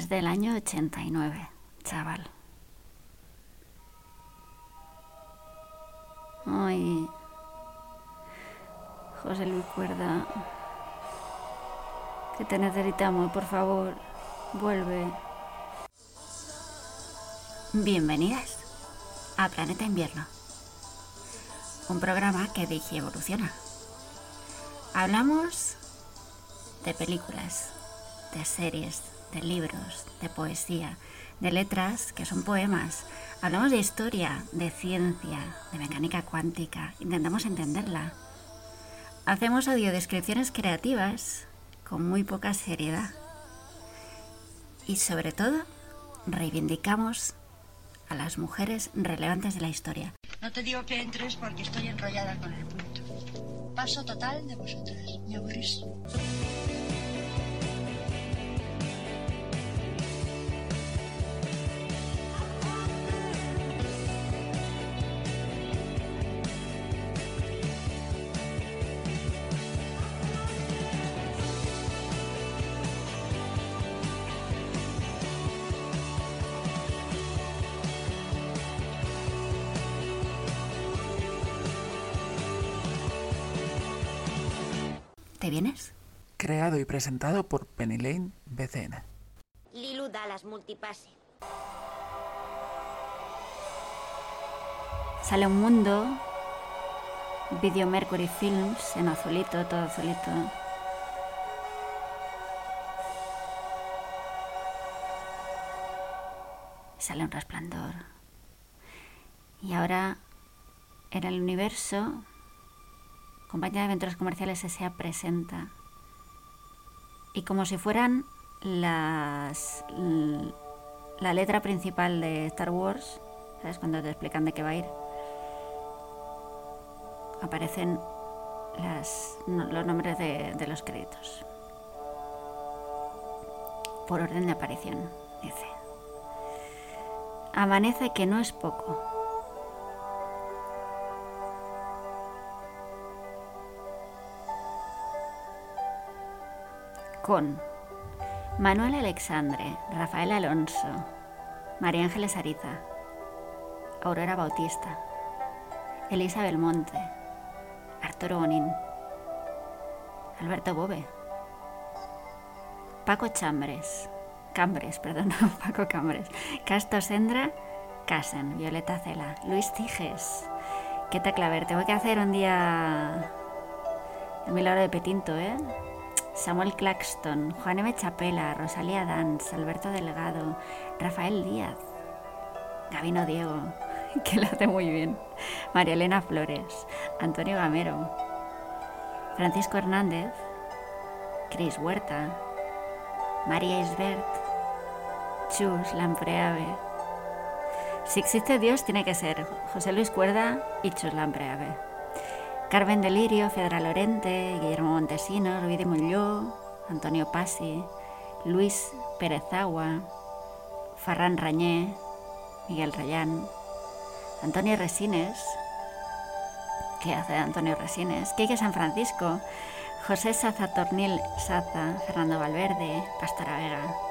Es del año 89, chaval. Ay. José Luis Cuerda. Que te necesitamos, por favor. Vuelve. Bienvenidas a Planeta Invierno. Un programa que dije evoluciona. Hablamos de películas, de series, de libros, de poesía, de letras que son poemas. Hablamos de historia, de ciencia, de mecánica cuántica. Intentamos entenderla. Hacemos audiodescripciones creativas con muy poca seriedad. Y sobre todo, reivindicamos a las mujeres relevantes de la historia. No te digo que entres porque estoy enrollada con el punto. Paso total de vosotras. Me aburrís. Presentado por Penny Lane BCN. Lilu Dallas Multipase. Sale un mundo. Video Mercury Films en azulito, todo azulito. Sale un resplandor. Y ahora en el universo compañía de aventuras comerciales S.A. presenta. Y como si fueran las la letra principal de Star Wars, ¿sabes? Cuando te explican de qué va a ir, aparecen las, los nombres de, de los créditos. Por orden de aparición, dice. Amanece que no es poco. Con Manuel Alexandre, Rafael Alonso, María Ángeles Ariza, Aurora Bautista, Elisa Belmonte, Arturo Bonín, Alberto Bobe, Paco Chambres, Cambres, perdón, Paco Cambres, Casto Sendra, Casen, Violeta Cela, Luis Tiges, Queta Claver, tengo que hacer un día el milagro de Petinto, ¿eh? Samuel Claxton, Juan M. Chapela, Rosalía Danz, Alberto Delgado, Rafael Díaz, Gabino Diego, que lo hace muy bien, María Elena Flores, Antonio Gamero, Francisco Hernández, Cris Huerta, María Isbert, Chus Lampreave. Si existe Dios, tiene que ser José Luis Cuerda y Chus Lampreave. Carmen Delirio, Fedra Lorente, Guillermo Montesinos, Rubí de Mulló, Antonio Pasi, Luis Pérez Agua, Farran Rañé, Miguel Rayán, Antonio Resines, ¿qué hace Antonio Resines? Quique San Francisco, José Saza Tornil Saza, Fernando Valverde, Pastora Vega.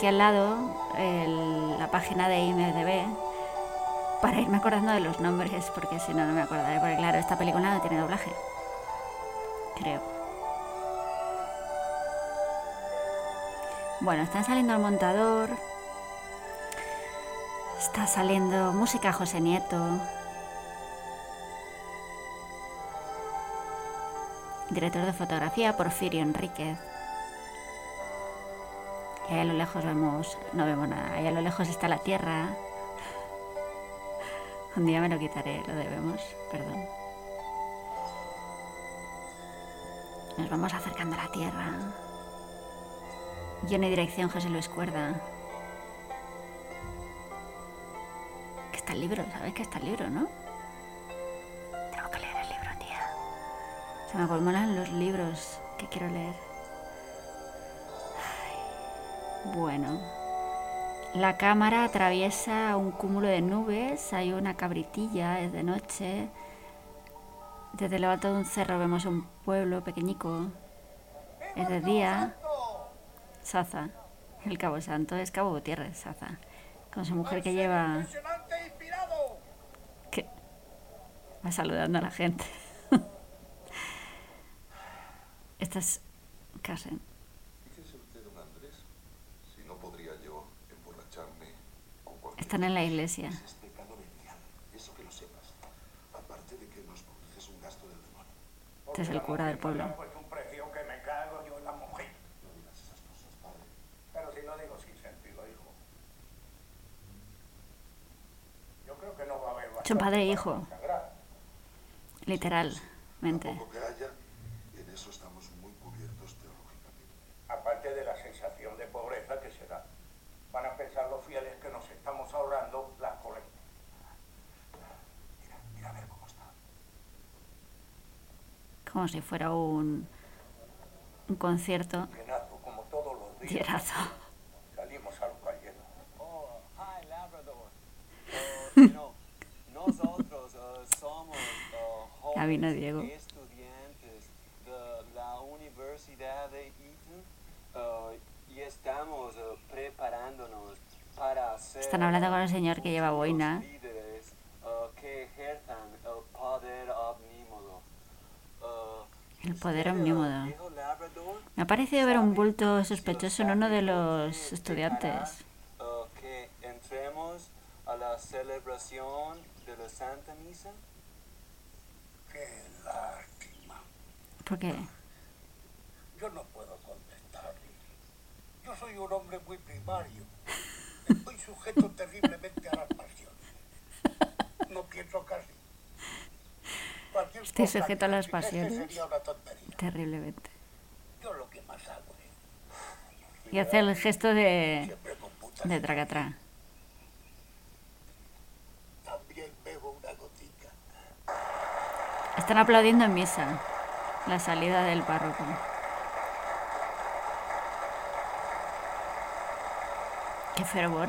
Aquí al lado la página de IMDB para irme acordando de los nombres, porque si no, no me acordaré. Porque claro, esta película no tiene doblaje. Creo. Bueno, están saliendo el montador. Está saliendo música José Nieto. Director de fotografía Porfirio Enríquez. Y a lo lejos vemos, no vemos nada. Ahí a lo lejos está la tierra. Un día me lo quitaré, lo debemos, perdón. Nos vamos acercando a la tierra. Guión y dirección José Luis Cuerda. Que está el libro, ¿sabes que está el libro, no? Tengo que leer el libro, tía. Se me colman los libros que quiero leer. Bueno. La cámara atraviesa un cúmulo de nubes, hay una cabritilla, es de noche. Desde lo alto de un cerro vemos un pueblo pequeñico. Es de día. Saza. El Cabo Santo es Cabo Gutiérrez, Saza. Con su mujer que lleva... Que va saludando a la gente. Esta es. Fíjese usted, don Andrés, si no podría yo emborracharme con cualquier Están en la iglesia. Es pecado venial, eso que lo sepas. Aparte de que nos produces un gasto del demonio. Este es el cura del pueblo. Pues un precio que me cago yo en la mujer. No digas esas cosas, padre. Pero si lo digo sin sentido, hijo. Yo creo que no va a haber Son padre e bastante hijo. para consagrar. Literalmente. Tampoco que haya, en eso estamos muy cubiertos teológicamente. Aparte de la sensación de pobreza que se da. Van a pensar los fieles que nos estamos ahorrando las colectas. Mira, mira a ver cómo está. Como si fuera un, un concierto. Llenazo, como todos los días. Llenazo. Salimos a lo cayendo. Oh, hi Labrador. Uh, you know, nosotros uh, somos uh, jóvenes Diego. estudiantes de la Universidad de Eton y estamos preparándonos para ser Están hablando con el señor que lleva los boina. líderes uh, que ejerzan el poder. El poder ¿usted, uh, omnímodo. Me ha parecido ver un bulto sospechoso en uno de los estudiantes. Que entremos a la celebración de la Santa Misa. Qué lástima. ¿Por qué? Yo no puedo contestar. Yo soy un hombre muy primario. Estoy sujeto terriblemente a las pasiones. No pienso casi. Estoy sujeto a las pasiones. Terriblemente. Y hace el gesto de, de tracatrá. Están aplaudiendo en misa la salida del párroco. Qué fervor.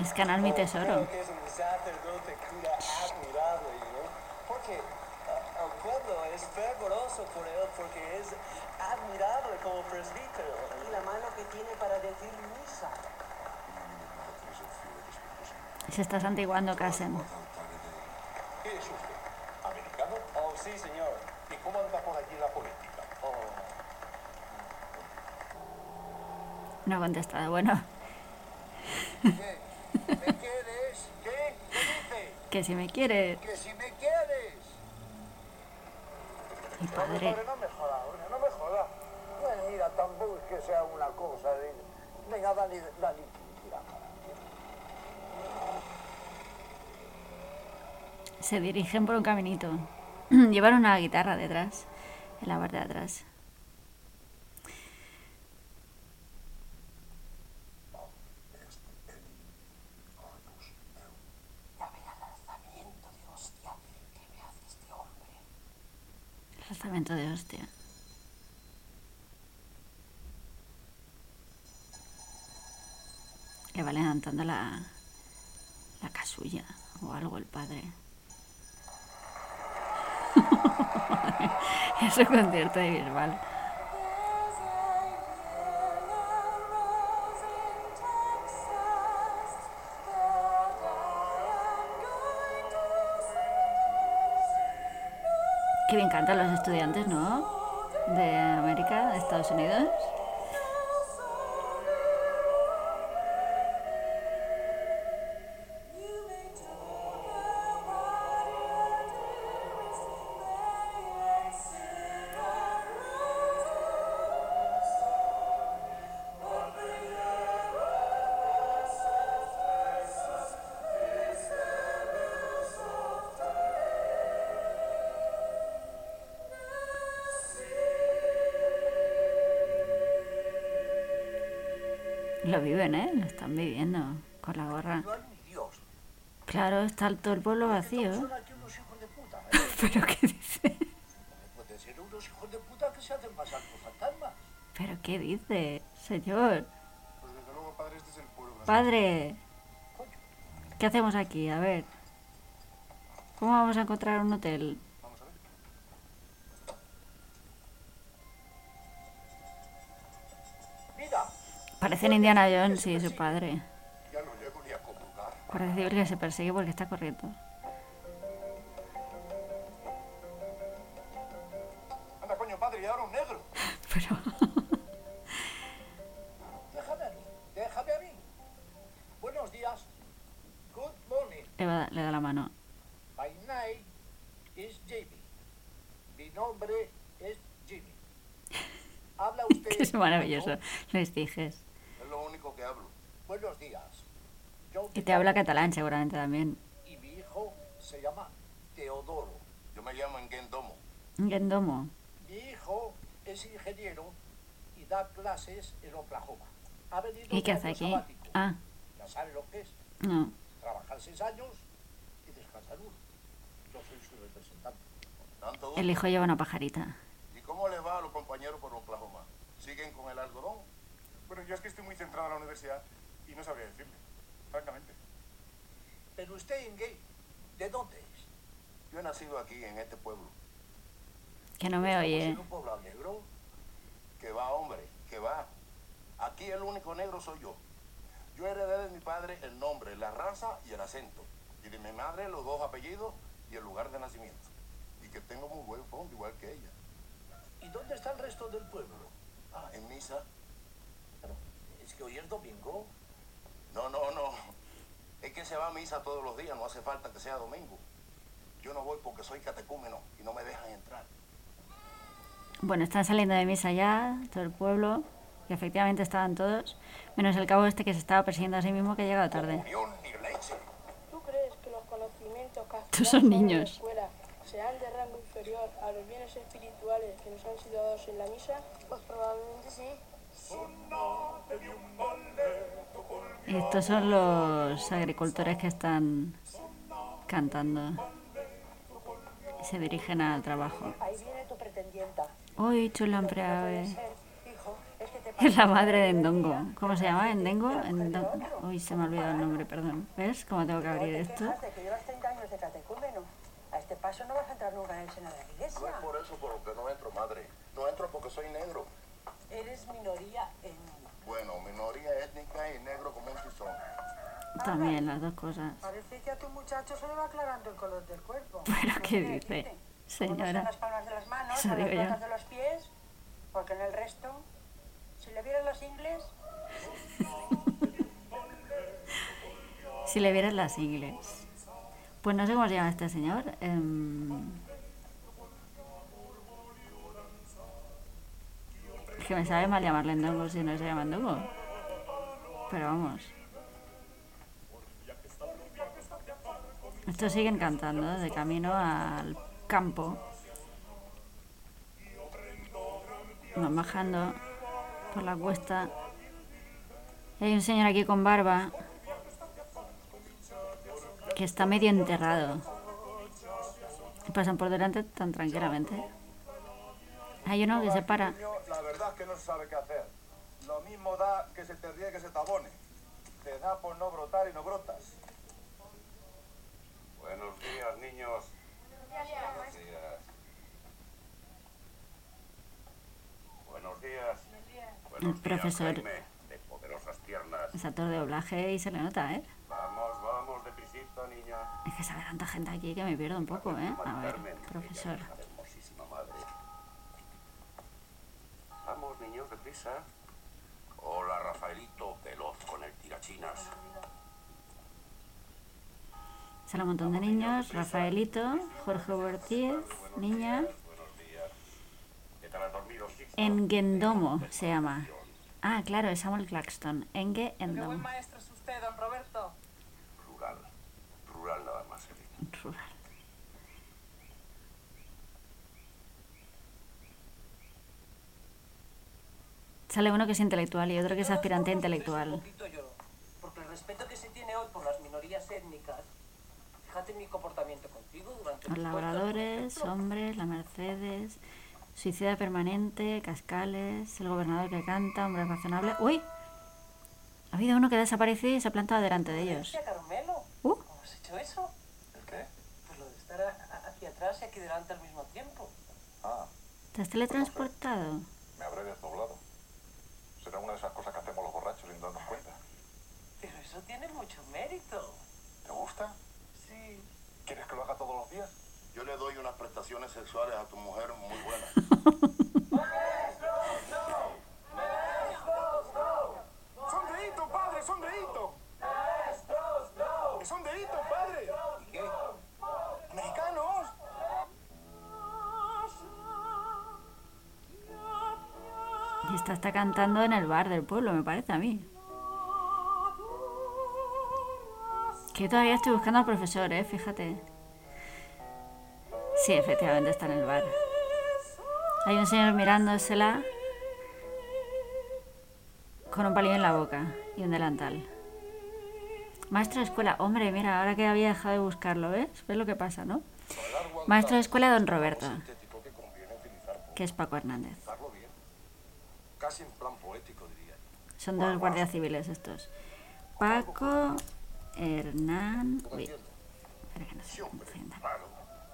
Es canal mi tesoro. Creo que es un sacerdote cura admirable, ¿no? El pueblo es fervoroso por él, porque es admirable como presbítero. Y la mano que tiene para decir misa. Se está santiguando Casen. ¿Qué es usted? ¿Americano? Oh, sí, señor. ¿Y cómo anda por allí la política? Oh, No ha contestado. Bueno, ¿Qué? ¿Me quieres? ¿Qué? ¿Qué dices? que si me quiere. Que si me quieres. Mi padre. no me jodas, hombre, no me jodas. Bueno, mira, tampoco es que sea una cosa de... Venga, dale, dale. Mira, Se dirigen por un caminito. Llevan una guitarra detrás, en la parte de atrás. De hostia. Le va levantando la, la casulla o algo el padre. es concierto de Bisbal. Qué bien cantan los estudiantes, ¿no? De América, de Estados Unidos. viven, ¿eh? Lo están viviendo con la gorra. Claro, está todo el pueblo vacío. ¿eh? ¿Pero qué dice? ¿Pero qué dice, señor? Padre, ¡Padre! ¿Qué hacemos aquí? A ver. ¿Cómo vamos a encontrar un hotel? Parecen Indiana Jones y su padre. Parece que se persigue porque está corriendo. Anda, coño, padre, y ahora un negro. Pero... Déjame a mí, déjame a mí. Buenos días. Good morning. le, va- le da la mano. My name is Jimmy. Mi nombre es Jimmy. ¿Habla usted? Es maravilloso. Les dijes. Es lo único que hablo. Buenos días. Yo Y te habla catalán seguramente también. Y mi hijo se llama Teodoro. Yo me llamo Engendomo. Gendomo. Mi hijo es ingeniero y da clases en Oklahoma. Ha venido ¿Y qué hace aquí? sabático. Ah, Ya sabe lo que es. no. Trabajar seis años y descansar uno. Yo soy su representante. Tanto. El hijo lleva una pajarita. ¿Y cómo le va a los compañeros por Oklahoma? ¿Siguen con el algodón? Bueno, yo es que estoy muy centrado en la universidad y no sabría decirle, francamente. Pero usted, Inge, ¿de dónde es? Yo he nacido aquí, en este pueblo. Que no me ¿Estamos oye. en un pueblo negro? Que va, hombre, que va. Aquí el único negro soy yo. Yo heredé de mi padre el nombre, la raza y el acento. Y de mi madre los dos apellidos y el lugar de nacimiento. Y que tengo muy buen fondo, igual que ella. ¿Y dónde está el resto del pueblo? Ah, en misa. Es que hoy es domingo. No, no, no. Es que se va a misa todos los días, no hace falta que sea domingo. Yo no voy porque soy catecúmeno y no me dejan entrar. Bueno, están saliendo de misa ya, todo el pueblo. Y efectivamente estaban todos. Menos el cabo este que se estaba persiguiendo a sí mismo que ha llegado tarde. ¿Tú crees que los conocimientos que son en la niños. escuela serán de rango inferior a los bienes espirituales que nos han sido dados en la misa? Pues probablemente sí. Estos son los agricultores que están cantando. Y se dirigen al trabajo. Uy, chulampreave. Hijo, es la madre de Endongo. ¿Cómo se llama? ¿Endengo? Endongo. Uy, se me ha olvidado el nombre, perdón. ¿Ves cómo tengo que abrir esto? quejas de que llevas 30 años de catecúmeno. A este paso no vas a entrar nunca en el seno de la No iglesia. es por eso por lo que no entro, madre. No entro porque soy negro. Eres minoría en... Bueno, minoría étnica y negro como un tizón. También, las dos cosas. Parece que a tu muchacho se le va aclarando el color del cuerpo. ¿Pero qué ¿Qué dice? ¿Cómo son Señora. las palmas de las manos, Eso las plantas de los pies? Porque en el resto, si le vieran los ingles, Si le vieras las ingles. Pues no sé cómo se llama este señor. em, Que me sabe mal llamarle Endongo si no se llama Endongo. Pero vamos. Estos siguen cantando de camino al campo. Van bajando por la cuesta. Y hay un señor aquí con barba que está medio enterrado. Pasan por delante tan tranquilamente. Hay uno que se para. La verdad es que no se sabe qué hacer. Lo mismo da que se te ríe que se te abone. Te da por no brotar y no brotas. Buenos días, niños. Buenos días. Buenos días. Buenos El profesor. días, Jaime, de poderosas piernas. Es actor de doblaje y se le nota, ¿eh? Vamos, vamos, deprisita, niña. Es que sabe tanta gente aquí que me pierdo un poco, ¿eh? A ver, profesor. Vamos, niños, deprisa. Hola, Rafaelito, veloz con el tirachinas. Sale un montón de niños. Rafaelito, Jorge Ortiz, niña. ¿Qué? Engendomo se llama. Ah, claro, es Samuel Claxton. Enge Endomo. maestro es usted, don Roberto. Rural. Rural nada más, Elena. Rural. Sale uno que es intelectual y otro que es aspirante a intelectual. Porque el respeto que se tiene hoy por las minorías étnicas, fíjate en mi comportamiento contigo durante Los labradores, hombres, la Mercedes. Suicida permanente, cascales, el gobernador que canta, hombre razonable. ¡Uy! Ha habido uno que ha desaparecido y se ha plantado delante de ellos. Carmelo. Uh. ¿Cómo has hecho eso? ¿El qué? Pues lo de estar a- a- aquí atrás y aquí delante al mismo tiempo. Ah, ¿Te has teletransportado? me habré desdoblado. Será una de esas cosas que hacemos los borrachos sin darnos cuenta. Pero eso tiene mucho mérito. ¿Te gusta? Sí. ¿Quieres que lo haga todos los días? Yo le doy unas prestaciones sexuales a tu mujer muy buenas. Y esta está cantando en el bar del pueblo, me parece a mí. Que todavía estoy buscando al profesor, eh, fíjate. Sí, efectivamente está en el bar. Hay un señor mirándosela con un palillo en la boca y un delantal. Maestro de escuela, hombre, mira, ahora que había dejado de buscarlo, ¿ves? ¿Ves lo que pasa, no? Maestro de escuela, don Roberto, que es Paco Hernández. Casi en plan poético, diría. Son dos guardias civiles estos. Paco Hernán. Uy, espera que no se confunda.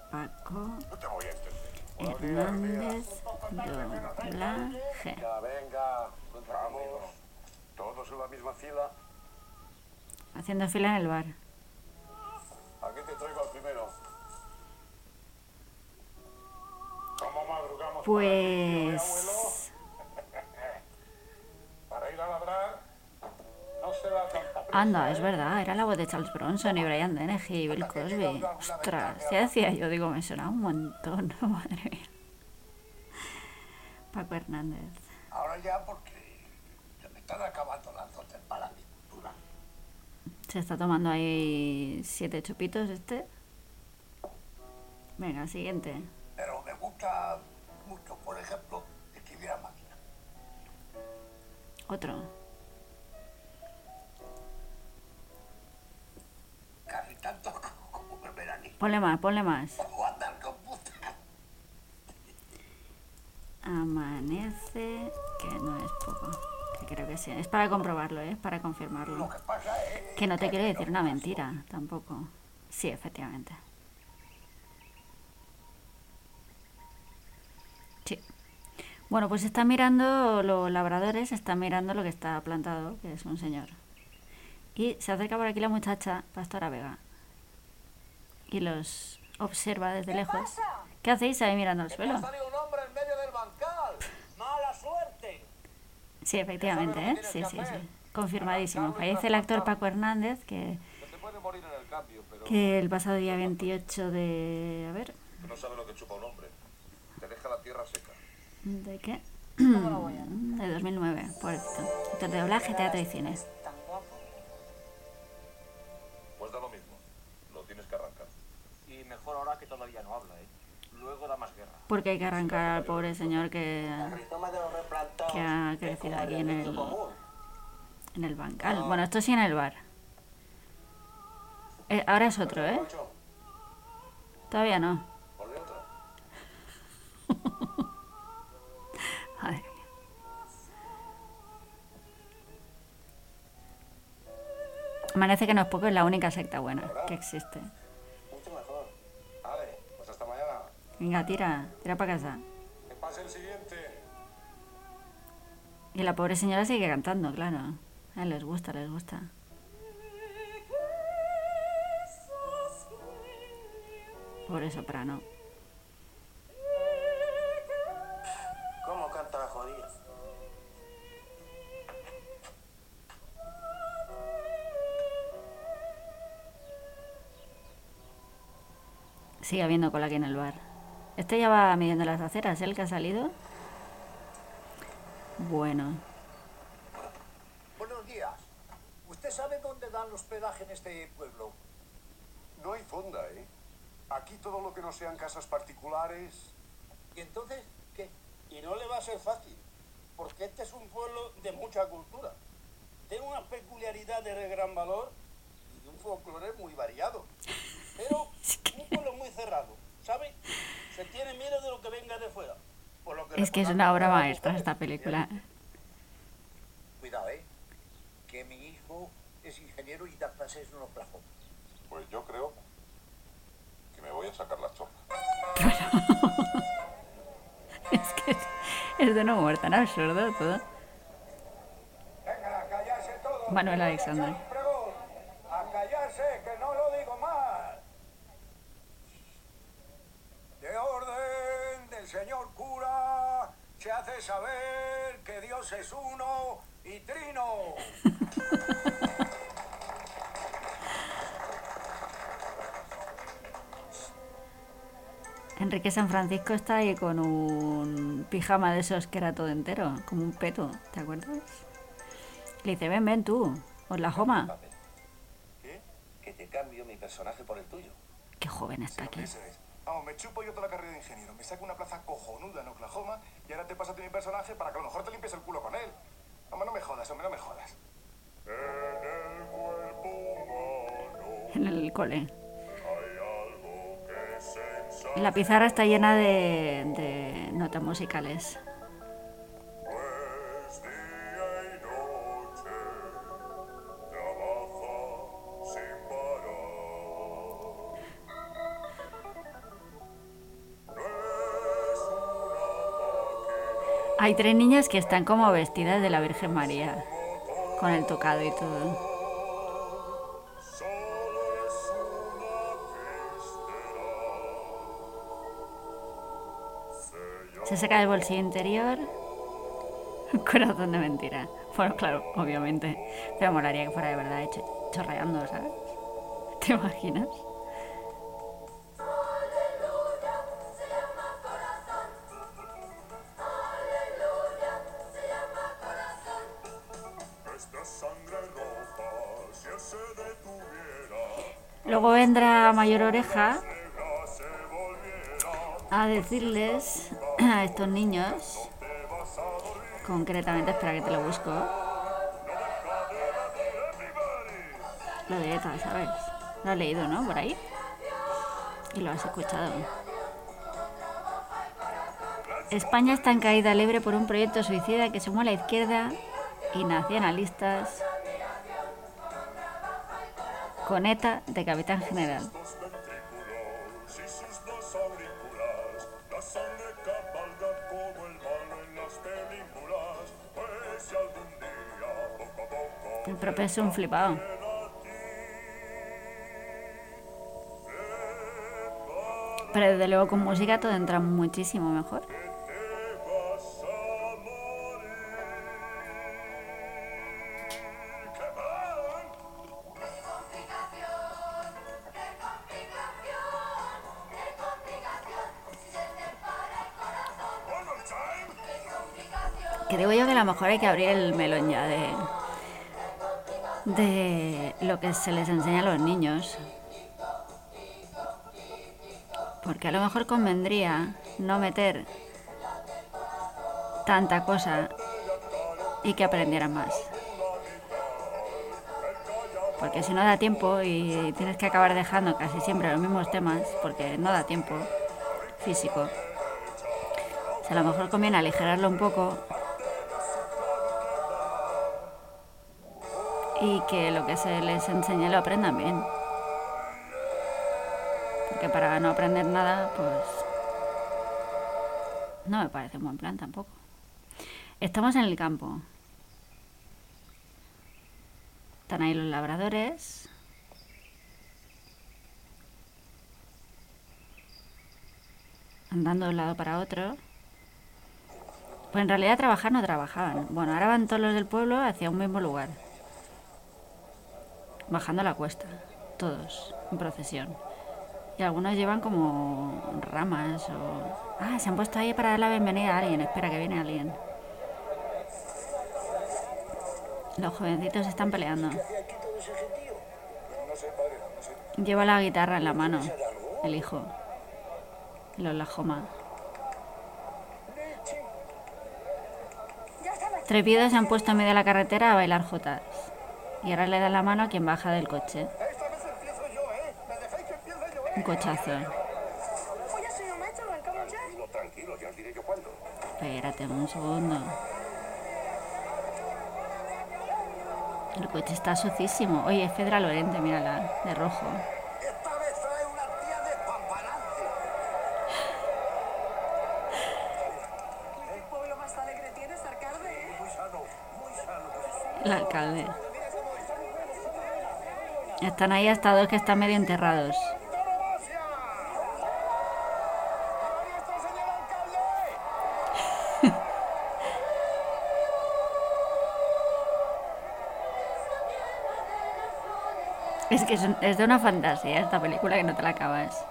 Paco No te voy a entender. Hernández Doblaje. Ya, venga. Vamos. Todos en la misma fila. Haciendo fila en el bar. Aquí te traigo al primero. ¿Cómo madrugamos? Pues. Para ir a ladrar, no se da tanta prisa. Anda, es verdad, era la voz de Charles Bronson y Brian Dennehy y Bill Cosby. Ostras, ya decía yo, digo, me sonaba un montón, madre mía. Paco Hernández. Ahora ya porque se me están acabando las dotes para la pintura. Se está tomando ahí siete chupitos este. Venga, siguiente. Pero me gusta mucho, por ejemplo, escribir a máquina. Otro. Ponle más, ponle más. Amanece, que no es poco. Que creo que sí. Es para comprobarlo, ¿eh? Es para confirmarlo. Lo que no te quiero decir una mentira, tampoco. Sí, efectivamente. Sí. Bueno, pues están mirando, los labradores están mirando lo que está plantado, que es un señor. Y se acerca por aquí la muchacha, Pastora Vega. Y los observa desde lejos. ¿Qué hacéis ahí mirando al suelo? salido un hombre en medio del bancal. ¡Mala suerte! Sí, efectivamente, ¿eh? Sí, sí, sí. Confirmadísimo. Fallece el actor Paco Hernández, que, Que te puede morir en el cambio, pero que el pasado día 28 de... A ver, no sabes lo que chupa un hombre. Te deja la tierra seca. ¿de qué? De 2009, por Actor de doblaje, teatro y cine. Mejor ahora que todavía no habla, ¿eh? Luego da más guerra. Porque hay que arrancar al pobre señor que, que ha crecido aquí en el, en el bancal. Bueno, esto sí en el bar. Eh, ahora es otro, ¿eh? Todavía no. Madre mía. Amanece que no es poco, es la única secta buena que existe. Venga, tira, tira para casa. Que pase el siguiente. Y la pobre señora sigue cantando, claro. A les gusta, les gusta. Pobre soprano. ¿Cómo canta la jodida? Sigue habiendo cola aquí en el bar. Este ya va midiendo las aceras, ¿eh? El que ha salido. Bueno. Buenos días. ¿Usted sabe dónde dan hospedaje en este pueblo? No hay fonda, ¿eh? Aquí todo lo que no sean casas particulares. ¿Y entonces qué? Y no le va a ser fácil, porque este es un pueblo de mucha cultura. Tiene unas peculiaridades de gran valor y de un folclore muy variado. Pero un pueblo muy cerrado, ¿sabe? Se tiene miedo de lo que venga de fuera. por lo que Es que es una obra maestra esta película. Cuidado, ¿eh? Que mi hijo es ingeniero y da clases en Oklahoma. Pues yo creo que me voy a sacar las chorras. Es que es, es de un humor tan absurdo todo. Venga, a callarse todos. Manuel Alexandre. San Francisco está ahí con un pijama de esos que era todo entero, como un peto, ¿te acuerdas? Le dice, ven, ven tú, Oklahoma. ¿Qué? Que te cambio mi personaje por el tuyo. Qué joven está aquí. Eso es. Vamos, me chupo yo toda la carrera de ingeniero, me saco una plaza cojonuda en Oklahoma y ahora te pasas mi personaje para que a lo mejor te limpies el culo con él. Hombre, no me jodas, hombre, no me jodas. En el cole. La pizarra está llena de, de notas musicales. Hay tres niñas que están como vestidas de la Virgen María, con el tocado y todo. Se saca del bolsillo interior corazón de mentira. Bueno, claro, obviamente. Pero molaría que fuera de verdad hecho, chorreando, ¿sabes? ¿Te imaginas? Luego vendrá Mayor Oreja a decirles a estos niños, concretamente, espera que te lo busco, lo de ETA, ¿sabes? Lo has leído, ¿no? Por ahí. Y lo has escuchado. España está en caída libre por un proyecto suicida que sumó a la izquierda y nacionalistas con ETA de capitán general. Propio es un flipado. Pero desde luego con música todo entra muchísimo mejor. Que digo yo que a lo mejor hay que abrir el melón ya de, de lo que se les enseña a los niños. Porque a lo mejor convendría no meter tanta cosa y que aprendieran más. Porque si no da tiempo y tienes que acabar dejando casi siempre los mismos temas, porque no da tiempo físico, o sea, a lo mejor conviene aligerarlo un poco y que lo que se les enseñe lo aprendan bien. Porque para no aprender nada, pues no me parece un buen plan tampoco. Estamos en el campo. Están ahí los labradores. Andando de un lado para otro. Pues en realidad trabajar no trabajaban. Bueno, ahora van todos los del pueblo hacia un mismo lugar. Bajando la cuesta. Todos, en procesión. Y algunos llevan como ramas o... Ah, se han puesto ahí para dar la bienvenida a alguien. Espera, que viene alguien. Los jovencitos están peleando. Lleva la guitarra en la mano, el hijo. El Oklahoma. Trepidos se han puesto en medio de la carretera a bailar jotas. Y ahora le dan la mano a quien baja del coche. Esta vez empiezo yo. ¿Me dejáis que empiece yo? Un cochazo. Espérate un segundo. El coche está sucísimo. Oye, es Fedra Lorente, mírala, de rojo. Esta vez trae una tía despampanante. ¿Qué pueblo más alegre tienes, alcalde? Muy sano, muy sano. El alcalde. Están ahí hasta dos que están medio enterrados. Es que es, de una fantasía esta película que no te la acabas.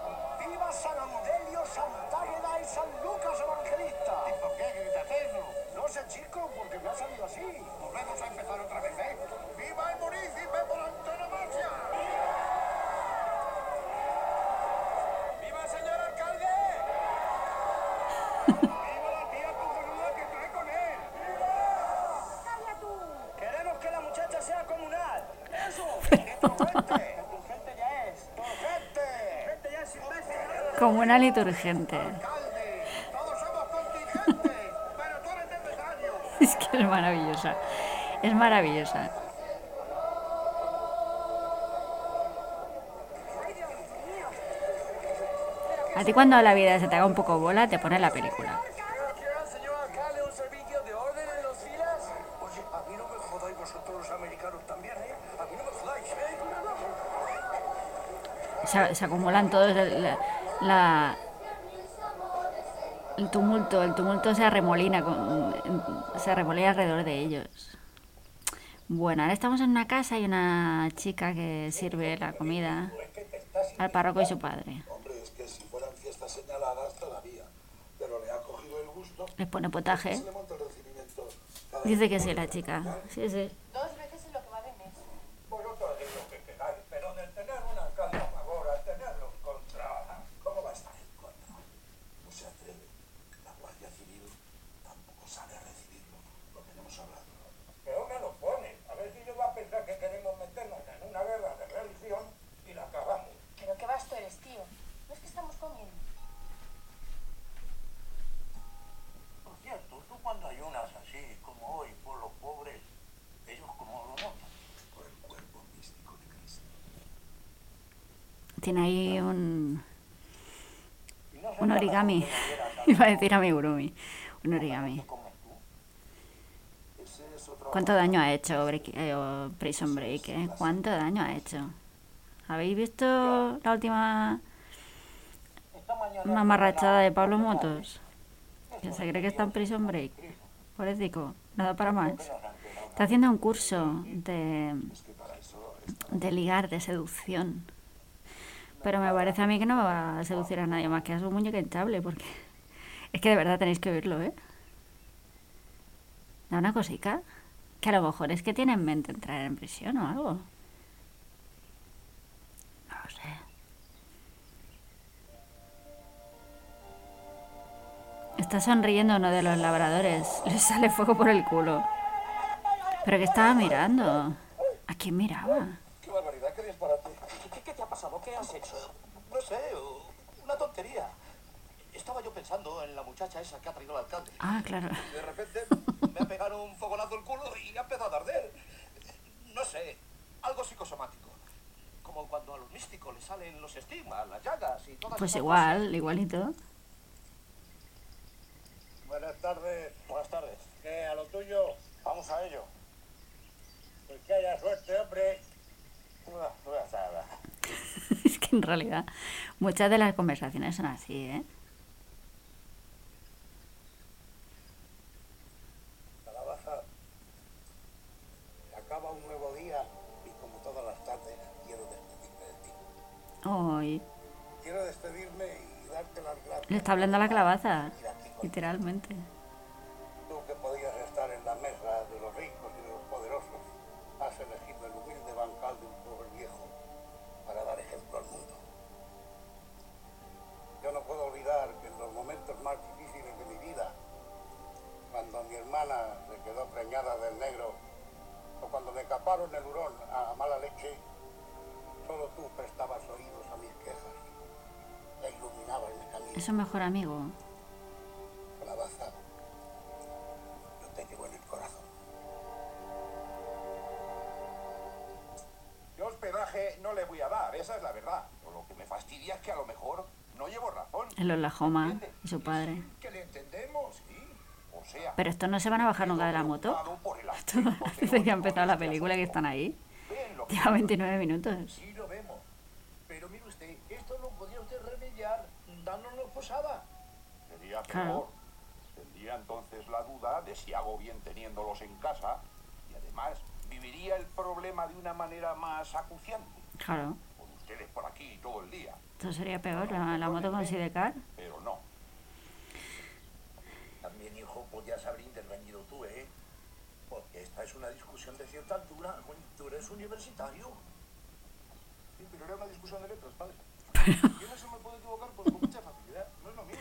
Vecindario! Es que es maravillosa. Es maravillosa. A ti cuando la vida se te haga un poco bola, te pones la película. Se, se acumulan todos. La, el tumulto, el tumulto se arremolina, con- se arremolina alrededor de ellos. Bueno, ahora estamos en una casa y una chica que sirve la comida al párroco y su padre. Les pone potaje. Dice que sí, la chica. Sí, sí. Dos veces en lo que va de mes. Vosotros hacéis lo que queráis, pero del tener un alcalde a favor al tenerlo en contra, ¿cómo va a estar en contra? No se atreve. La Guardia Civil tampoco sale a recibirlo. Lo tenemos hablado. ¿Pero dónde lo pone? A ver si yo va a pensar que queremos meternos en una guerra de religión y la acabamos. Pero qué vasto eres, tío. No es que estamos comiendo. Por cierto, tú cuando ayunas así, como hoy, por los pobres, ellos como lo notan. Por el cuerpo místico de Cristo. Tiene ahí un, Y no se un trata origami. Iba a decir amigurumi. Un origami. ¿Cuánto daño ha hecho eh, Prison Break? eh? ¿Cuánto daño ha hecho? ¿Habéis visto la última mañana mamarrachada de Pablo Motos? Que se cree que está en Prison Break. Pobrecito, nada para más. Está haciendo un curso de, de ligar, de seducción. Pero me parece a mí que no va a seducir a nadie más que a su muñeca hinchable, porque es que de verdad tenéis que oírlo, ¿eh? Da una cosica. Que a lo mejor es que tiene en mente entrar en prisión o algo. No lo sé. Está sonriendo uno de los labradores. Le sale fuego por el culo. ¿Pero que estaba mirando? ¿A quién miraba? ¡Qué barbaridad, qué disparate! ¿Qué, qué te ha pasado? ¿Qué has hecho? No sé, una tontería. Estaba yo pensando en la muchacha esa que ha traído el alcalde. Ah, claro. De repente me ha pegado un fogonazo el culo y ha empezado a arder. No sé, algo psicosomático. Como cuando a los místicos les salen los estigmas, las llagas y todas Pues igual, igualito. Buenas tardes. Buenas tardes. ¿Qué, a lo tuyo? Vamos a ello. Pues que haya suerte, hombre. Buenas buenas tardes. Es que en realidad muchas de las conversaciones son así, ¿eh? Calabaza, acaba un nuevo día y como todas las tardes quiero despedirme de ti. Hoy Quiero despedirme y darte las gracias. le está hablando a la calabaza, literalmente. amparo en el hurón, a mala leche, solo tú prestabas oídos a mis quejas. La iluminabas el camino. Eso mejor amigo. Yo te llevo en el corazón. Yo hospedaje no le voy a dar, esa es la verdad. Pero lo que me fastidia es que a lo mejor no llevo razón. El Olajoma y su padre. ¿Qué le? Pero estos no se van a bajar nunca de la moto. Esto parece que ha empezado la película que están ahí. Lleva 29 minutos. Sí lo vemos. Pero mire usted, esto lo podría usted remediar dándonos posada. sería peor. Claro. Tendría entonces la duda de si hago bien teniéndolos en casa y además viviría el problema de una manera más acuciante. Claro. Con ustedes por aquí todo el día. Esto sería peor, la, la moto con sidecar. Pero no. Hijo, podías haber intervenido tú, ¿eh? Porque esta es una discusión de cierta altura. Tú eres universitario. Sí, pero era una discusión de letras, padre. Yo en eso me puedo equivocar pues, con mucha facilidad. No es lo mío.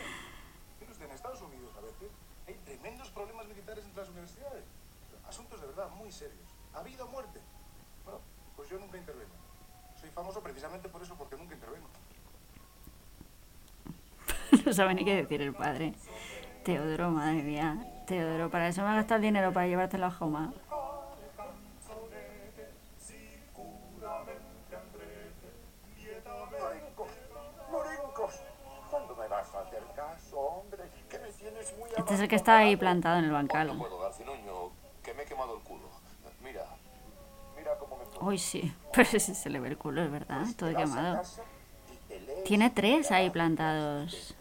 Mire usted, en Estados Unidos a veces hay tremendos problemas militares entre las universidades. Asuntos de verdad muy serios. ¿Ha habido muerte? Bueno, pues yo nunca intervengo. Soy famoso precisamente por eso, porque nunca intervengo. No sabe ni qué decir el padre. Teodoro, madre mía. Teodoro, para eso me ha gastado el dinero para llevártelo a Joma. Este es el que está ahí plantado en el bancal. Uy, sí. Pero sí se le ve el culo, es verdad. Todo quemado. Tiene tres ahí plantados.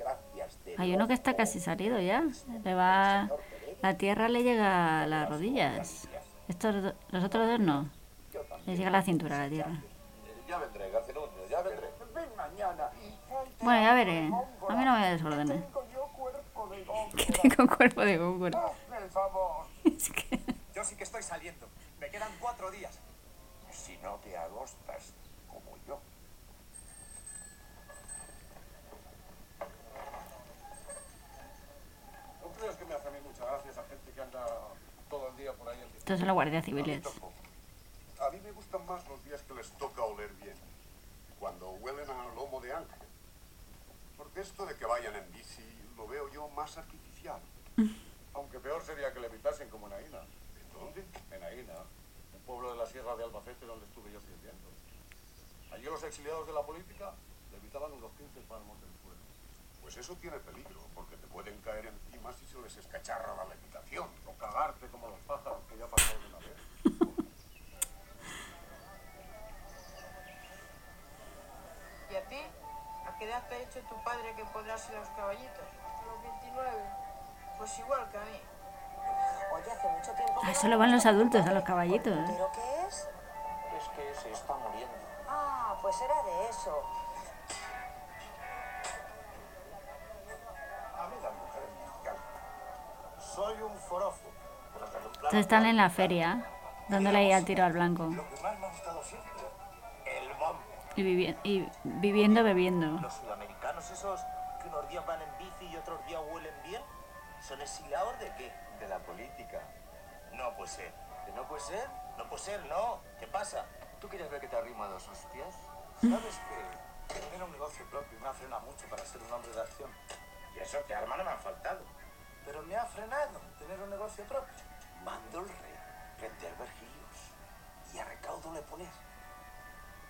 Hay uno que está casi salido ya. Le va... La tierra le llega a las rodillas. Estos, los otros dos no. Les llega a la cintura la tierra. Ya vendré, Garcinuño, ya vendré. Ven mañana. Bueno, ya veré. A mí no me desordene. Que tengo cuerpo de Google. el favor. Yo sí que estoy saliendo. Me quedan cuatro días. Si no te agostas como yo. No creas que me hace a mí mucha gracia esa gente que anda todo el día por ahí. en Estos son los guardias civiles. A mí me gustan más los días que les toca oler bien, cuando huelen a lomo de ángel. Porque esto de que vayan en bici lo veo yo más artificial. Aunque peor sería que le evitasen como en Aina. ¿En dónde? En Aina, un pueblo de la sierra de Albacete donde estuve yo sirviendo. Allí los exiliados de la política le evitaban unos 15 palmos del. Pues eso tiene peligro, porque te pueden caer encima si se les escacharra la levitación. O cagarte como los pájaros que ya pasaron una vez. ¿Y a ti? ¿A qué edad te ha dicho tu padre que podrás ir a los caballitos? A los 29. Pues igual que a mí. Oye, hace mucho tiempo. A eso lo van los adultos, a los caballitos. ¿eh? ¿Pero qué es? Es que se está muriendo. Ah, pues era de eso. Soy un forofo. Entonces están en la feria, dándole ahí al tiro al blanco. Lo que más me ha gustado siempre, el bombo. Y, vivi- y viviendo, bebiendo. Los sudamericanos esos que unos días van en bici y otros días huelen bien, ¿son exiliados de qué? De la política. No puede ser. ¿Que no puede ser? No puede ser, no. ¿Qué pasa? ¿Tú quieres ver que te arrima dos hostias? ¿Sabes que tener un negocio propio me ha frenado mucho para ser un hombre de acción? Y eso que armas no me han faltado. Pero me ha frenado tener un negocio propio. Mando el rey, vender vergilios y a recaudo le poner.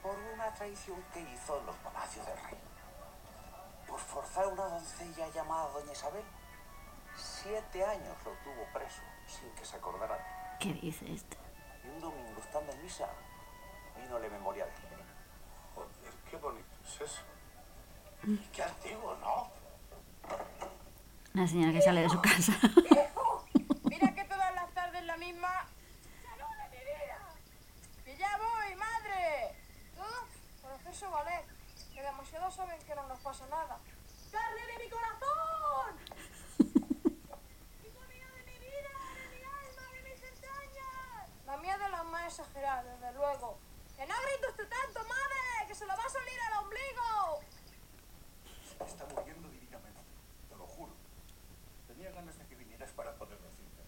Por una traición que hizo en los palacios del rey. Por forzar a una doncella llamada Doña Isabel. Siete años lo tuvo preso sin que se acordara de él. ¿Qué dice este? Y un domingo, estando en misa, vino la memorial. Joder, qué bonito es eso. Y qué antiguo, ¿no? Una señora que sale de su casa. Mira que todas las tardes la misma. ¡Salud de mi vida! ¡Que ya voy, madre! Todo por valer. Que demasiado saben que no nos pasa nada. ¡Carne de mi corazón! La mía de las más exageradas, desde luego. ¡Que no grites tú tanto, madre! ¡Que se lo va a salir al ombligo! Se me está muriendo divinamente, te lo juro. Tenía ganas de que vinieras para poder decirte.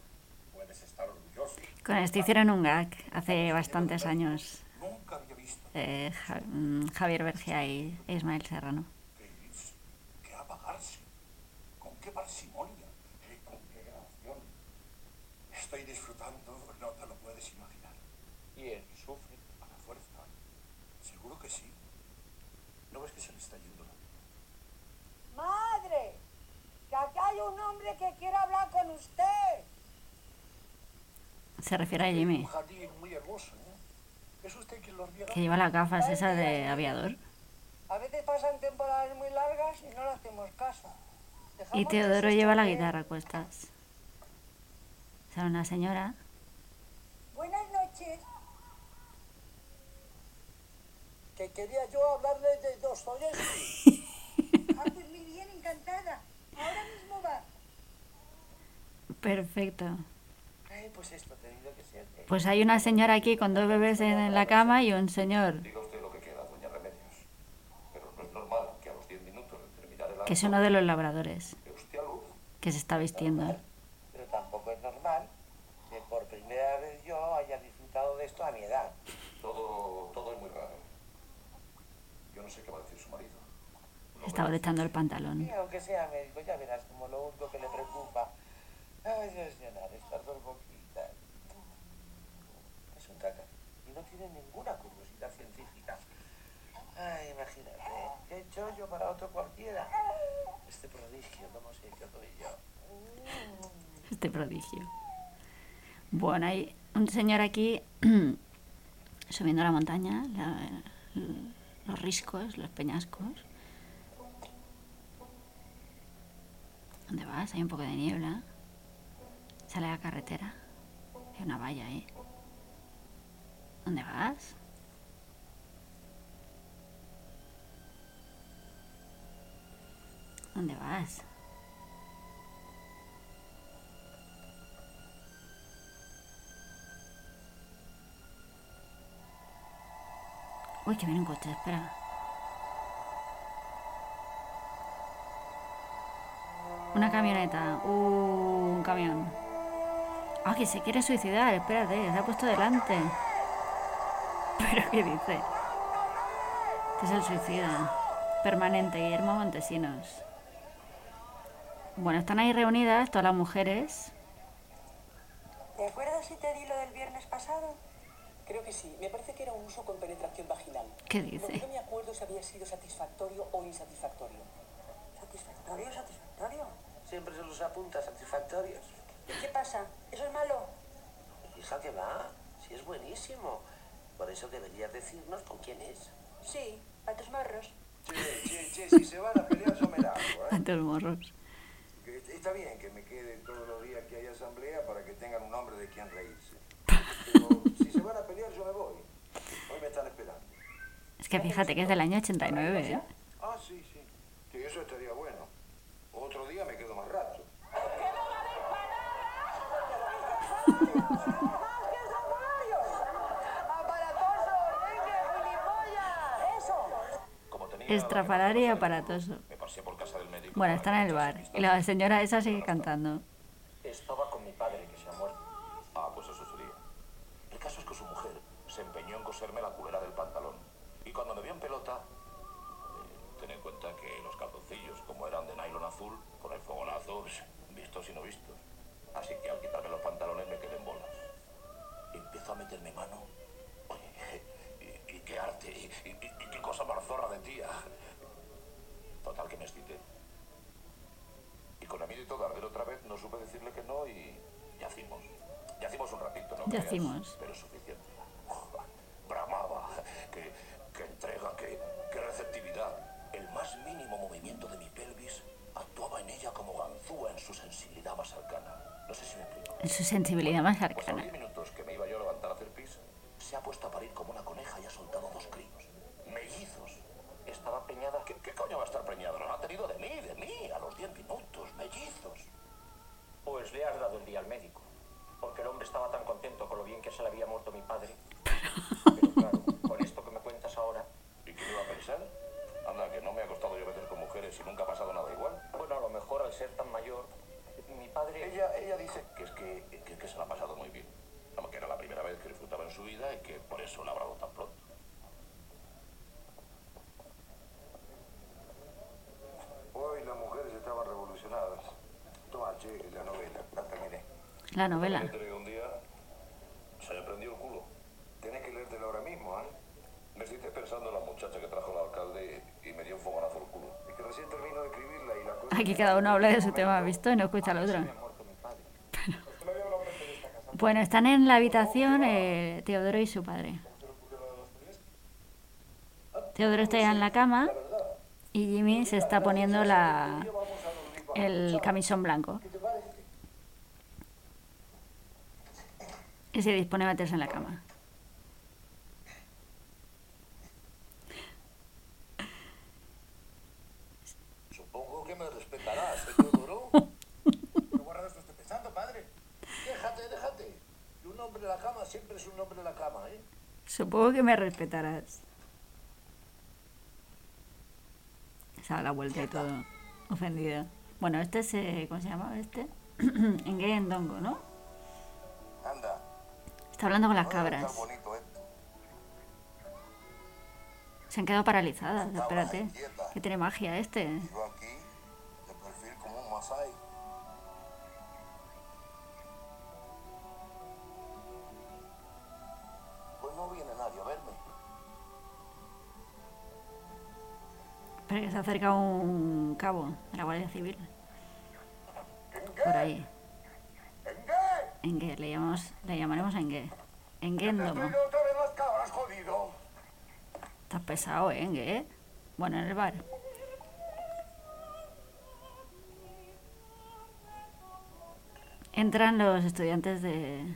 Puedes estar orgulloso. Con esto hicieron un gag hace bastantes años. Nunca había visto Eh, mm, Javier Bergia y Ismael Serrano. que apagarse. Con qué parsimonia, y con qué grabación. Estoy disfrutando, no te lo puedes imaginar. ¿Quién sufre? A la fuerza. Se Seguro que sí. ¿No ves que se le está yendo la ¡Madre! Que acá hay un hombre que quiere hablar con usted. Se refiere a Jimmy, Un jardín muy hermoso, ¿eh? ¿Es usted quien lo riega? que lleva las gafas esas de aviador. A veces pasan temporadas muy largas y no le hacemos caso. Y Dejamos que Teodoro lleva la guitarra a cuestas. O sea, una señora. Buenas noches. Que quería yo hablarle de Dostoyevsky. Ah, pues muy bien, encantada. Ahora mismo va. Perfecto. Ay, pues esto ha tenido que ser. ¿eh? Pues hay una señora aquí con dos bebés en la cama y un señor Diga usted lo que quiera, doña Remedios. Pero no es normal que a los 10 minutos de terminar el que es uno de los labradores dé usted a luz. que se está vistiendo. Pero tampoco es normal que por primera vez yo haya disfrutado de esto a mi edad. Todo, todo es muy raro. Yo no sé qué va a decir su marido. Se está echando el pantalón. Y aunque sea médico, ya verás como lo único que le preocupa es llenar estas dos boquitas. Es un caca y no tiene ninguna curiosidad científica. Ay, imagínate, qué yo para otro cualquiera. Este prodigio, ¿cómo sé que soy yo? Este prodigio. Bueno, hay un señor aquí subiendo la montaña, los riscos, los peñascos. ¿Dónde vas? Hay un poco de niebla. Sale la carretera. Hay una valla ahí. ¿Dónde vas? ¿Dónde vas? Uy, que viene un coche, espera. Una camioneta. Uh, un camión. Ah, que se quiere suicidar, espérate, se ha puesto delante. ¿Pero qué dice? Este es el suicida. Permanente, Guillermo Montesinos. Bueno, están ahí reunidas todas las mujeres. ¿Te acuerdas si te di lo del viernes pasado? Creo que sí. Me parece que era un uso con penetración vaginal. ¿Qué Lo que dice? no me acuerdo si había sido satisfactorio o insatisfactorio. ¿Satisfactorio, satisfactorio? Siempre se los apunta satisfactorios. ¿Y qué pasa? ¿Eso es malo? Hija, que va, si es buenísimo. Por eso deberías decirnos con quién es. Sí, a tus morros. Che, che, che, si se van a pelear yo me largo, ¿eh? Ante los morros. Que Está bien que me quede todos los días que haya asamblea para que tengan un hombre de quien reírse. Pero si se van a pelear yo me voy. Hoy me están esperando. Es que fíjate que es del año 89, ¿eh? Ah, sí, sí. Sí, eso estaría bueno. Otro día me quedo más rato. ¡Aparatoso! ¡Venga, gilipollas! ¡Eso! Estrafalario y aparatoso. me pasé por casa del médico. Bueno, están en el bar. Y la señora esa sigue cantando. Estaba con mi padre, que se ha muerto. Ah, pues eso sería. El caso es que su mujer se empeñó en coserme la culera del pantalón. Y cuando me vio en pelota, eh, ten en cuenta que los calzoncillos, como eran de nylon azul, con el fogonazo, pues, vistos y no vistos. Así que al quitarme los pantalones me quedé en bolas. Empiezo a meterme mano. Oye, y, y qué arte, y, y- y- y qué cosa más zorra de tía. Total que me excité. Y con la miedo y todo arder otra vez, no supe decirle que no y yacimos. Yacimos un ratito, ¿no? Yacimos. Pero suficiente. Bramaba. Qué, qué entrega, qué, qué receptividad. El más mínimo movimiento de mi pelvis actuaba en ella como ganzúa en su sensibilidad más cercana. No sé si me explico. En su sensibilidad más Pues a los cercana. 10 minutos que me iba yo a levantar a hacer pis, se ha puesto a parir como una coneja y ha soltado dos críos. Mellizos. Estaba preñada. ¿Qué, coño va a estar preñada? No la ha tenido de mí, de mí, a los 10 minutos. Mellizos. Pues le has dado el día al médico. Porque el hombre estaba tan contento con lo bien que se le había muerto mi padre. Pero claro, con esto que me cuentas ahora. ¿Y qué iba a pensar? Anda, que no me ha costado yo meter con mujeres y nunca ha pasado nada igual. Bueno, a lo mejor al ser tan mayor, mi padre. Ella, ella dice que es que, que, que se la ha pasado muy bien. Que era la primera vez que disfrutaba en su vida y que por eso la ha hablado tan pronto. Hoy las mujeres estaban revolucionadas. Toma, che, la novela, la terminé. La novela. Me enteré un día, se me prendió el culo. Tienes que leértela ahora mismo, ¿eh? Me estoy pensando en la sale y me dio un fogonazo al culo. Es que recién termino de escribirla y la cosa... Aquí cada uno habla de su tema, ¿visto? Y no escucha al otro. Bueno, están en la habitación eh, Teodoro y su padre. Teodoro está ya en la cama y Jimmy se está poniendo la, el camisón blanco. Y se dispone a meterse en la cama. Supongo que me respetarás, ¿eh, Teodoro? ¿Qué guardadas estoy pensando, padre? Déjate, déjate. Y un hombre en la cama siempre es un hombre en la cama, ¿eh? Supongo que me respetarás. Se da la vuelta y todo, ofendido. Bueno, este es, eh, ¿cómo se llama este? Engue Ndongo, ¿no? Anda. Está hablando con las no cabras. Se han quedado paralizadas, espérate. Que tiene magia este. Yo aquí, de perfil como un masái. Espera que se acerca un cabo de la Guardia Civil. Por ahí. Engue, le, llamamos, le llamaremos Engue. Engue Ndomo. Estoy otra vez las cabras, jodido. Estás pesado, ¿eh, Engue? Bueno, en el bar. Entran los estudiantes de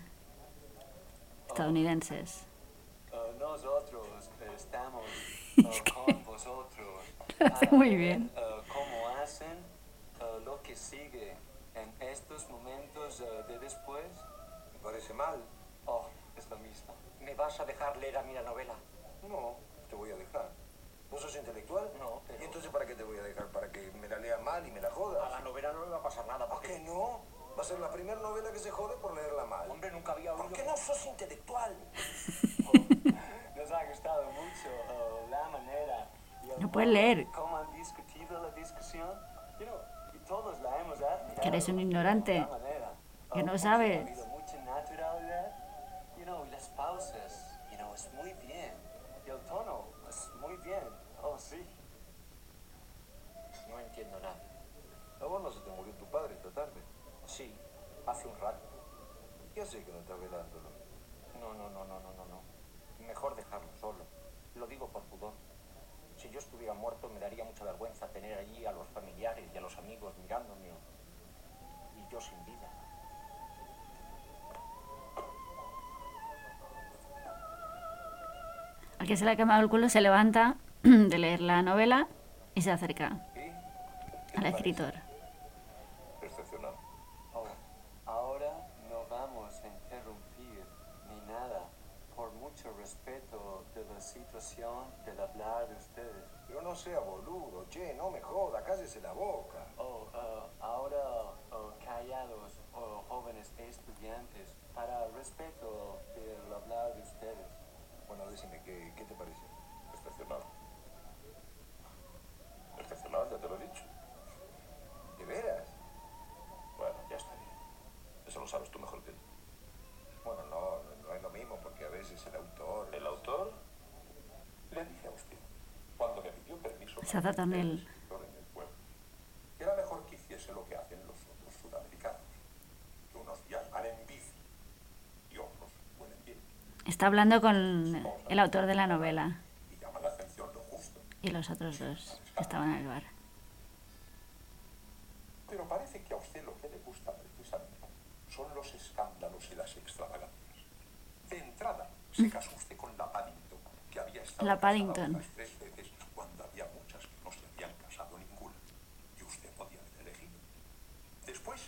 estadounidenses. Uh, nosotros estamos uh, con vosotros. Lo hace muy bien. uh, cómo hacen uh, lo que sigue en estos momentos uh, de después. Me parece mal. Oh, es lo mismo. ¿Me vas a dejar leer a mí la novela? No, te voy a dejar. ¿Vos sos intelectual? No, pero- ¿Y entonces para qué te voy a dejar? ¿Para que me la lea mal y me la jodas? A la novela no le va a pasar nada. ¿Por qué no? Va a ser la primera novela que se jode por leerla mal. Hombre, nunca había oído... ¿Por qué no sos intelectual? Nos ha gustado mucho uh, la manera No puedes leer. Que eres un ignorante. Que no sabes. Ha habido mucha naturalidad. You know, y las pausas. You know, es muy bien. Y el tono es muy bien. Oh, sí. No entiendo nada. ¿A vos no se te murió tu padre esta tarde? Sí, hace un rato. ¿Qué hace que no estás velándolo? No, no, no, no, no, no, no. Mejor dejarlo solo. Lo digo por pudor. Si yo estuviera muerto me daría mucha vergüenza tener allí a los familiares y a los amigos mirándome. Y yo sin vida. Al que se le ha quemado el culo se levanta de leer la novela y se acerca al escritor. Excepcional. Ahora no vamos a interrumpir ni nada por mucho respeto de la situación del hablar no sea boludo, che, no me joda, cállese la boca. Oh, uh, ahora uh, callados, oh, jóvenes estudiantes, para respeto del hablar de ustedes. Bueno, decime, ¿qué, qué te parece? Excepcional. Excepcional, ya te lo he dicho. Pueblo, que era mejor que hiciese lo que hacen los otros sudamericanos. Que unos días van en bici y otros vuelen bien. Está hablando con el autor de la novela Y llama la atención lo justo. y los otros dos que estaban en el bar. Pero parece que a usted lo que le gusta precisamente son los escándalos y las extravagancias. De entrada, se casó usted con la Paddington, que había estado La Paddington. otras tres veces cuando había muchas que no se habían casado ninguna. Y usted podía haber elegido. Después,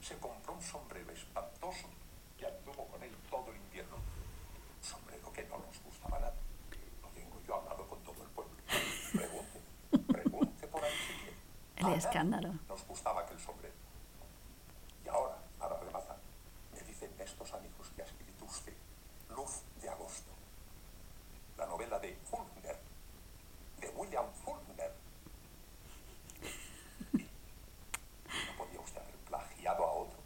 se compró un sombrero espantoso y anduvo con él todo el invierno. Un sombrero que no nos gustaba nada. Lo tengo yo hablado con todo el pueblo. Pregunte, pregunte por ahí si quiere. El escándalo. Nos gustaba aquel sombrero. Y ahora, para rematar, me dicen estos amigos que ha escrito usted, Luz de Agosto, la novela de Faulkner, de William Faulkner. ¿No podía usted haber plagiado a otro?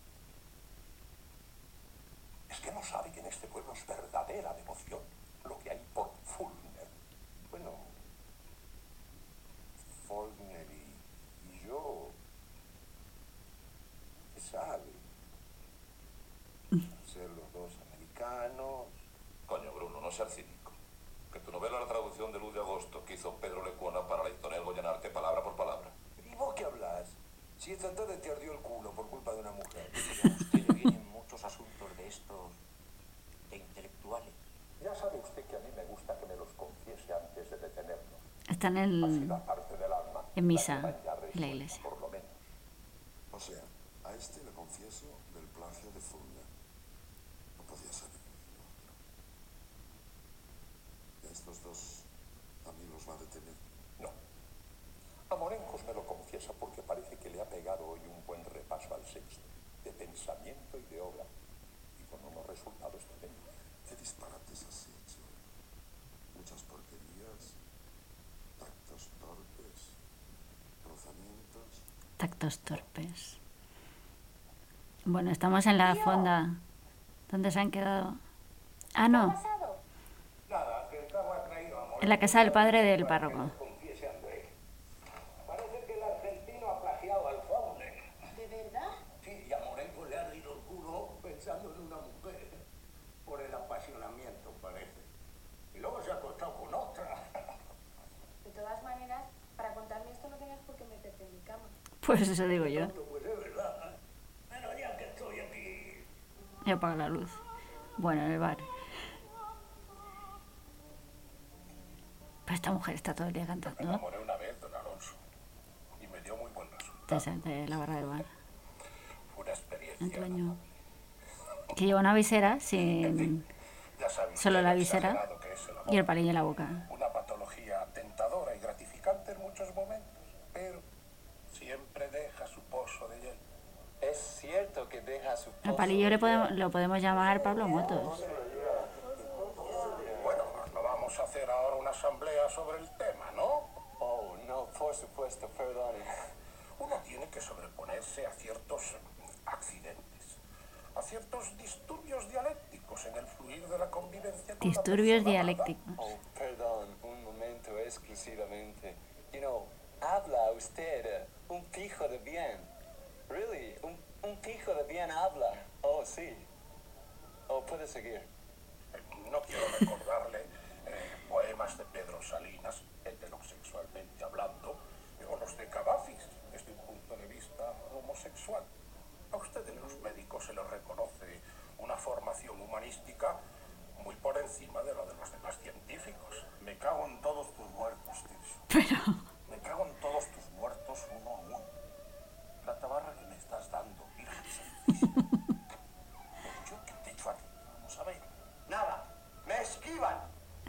Es que no sabe que en este pueblo es verdadera devoción lo que hay por Faulkner. Bueno, no ser cínico. Que tu novela La traducción de Luz de Agosto que hizo Pedro Lecuona para la editorial Goyanarte palabra por palabra. ¿Y vos qué hablas? Si esta tarde te ardió el culo por culpa de una mujer. A usted le vienen muchos asuntos de estos, de intelectuales. Ya sabe usted que a mí me gusta que me los confiese antes de detenerlo. Está en, el, La parte del alma. en misa, en la iglesia. Por lo menos. O sea, a este le confieso del plagio de Fulda. No podía ser ninguno otro. ¿Y a estos dos también los va a detener? No. A Morencos me lo confiesa porque parece que le ha pegado hoy un buen repaso al sexto, de pensamiento y de obra, y con unos resultados tremendos. ¿Qué disparates has hecho? Muchas porquerías, tactos torpes, rozamientos. Tactos torpes. Bueno, estamos en la fonda. ¿Dónde se han quedado? Ah, no. Nada, que el cabo ha traído a Moreno En la casa del padre del párroco. confiese a Andrés. Parece que el argentino ha plagiado al Faulkner. ¿De verdad? Sí, y a Morenco le ha ardido el culo pensando en una mujer. Por el apasionamiento, parece. Y luego se ha acostado con otra. De todas maneras, para contarme esto no tenías por qué meterte en mi cama. Pues eso digo yo. Pues es verdad. Pero ya que estoy aquí... Y apaga la luz. Bueno, en el bar. Pero esta mujer está todo el día Me cantando. enamoré una vez, don Alonso. Y me dio muy buen resultado. De la barra del bar. Fue una experiencia. Antoño. Que lleva una visera sin. Ya sabe Solo la visera el y el palillo en la boca. Una patología tentadora y gratificante en muchos momentos, pero siempre deja su pozo de hielo. Es cierto que deja su Al palillo le podemos, lo podemos llamar Pablo Motos. Bueno, no vamos a hacer ahora una asamblea sobre el tema, ¿no? Oh, no, por supuesto, perdone. Uno tiene que sobreponerse a ciertos accidentes, a ciertos disturbios dialécticos en el fluir de la convivencia. con la Disturbios amada. dialécticos. Oh, perdón, un momento exclusivamente. You know, habla usted, eh, un fijo de bien. Really, un, un fijo de bien habla. Oh, sí. Oh, puede seguir. No quiero recordarle eh, poemas de Pedro Salinas, heterosexualmente hablando, o los de Cavafis, desde un punto de vista homosexual. A ustedes los médicos se les reconoce una formación humanística muy por encima de la de los demás científicos. Me cago en todos tus muertos, Tirso. Me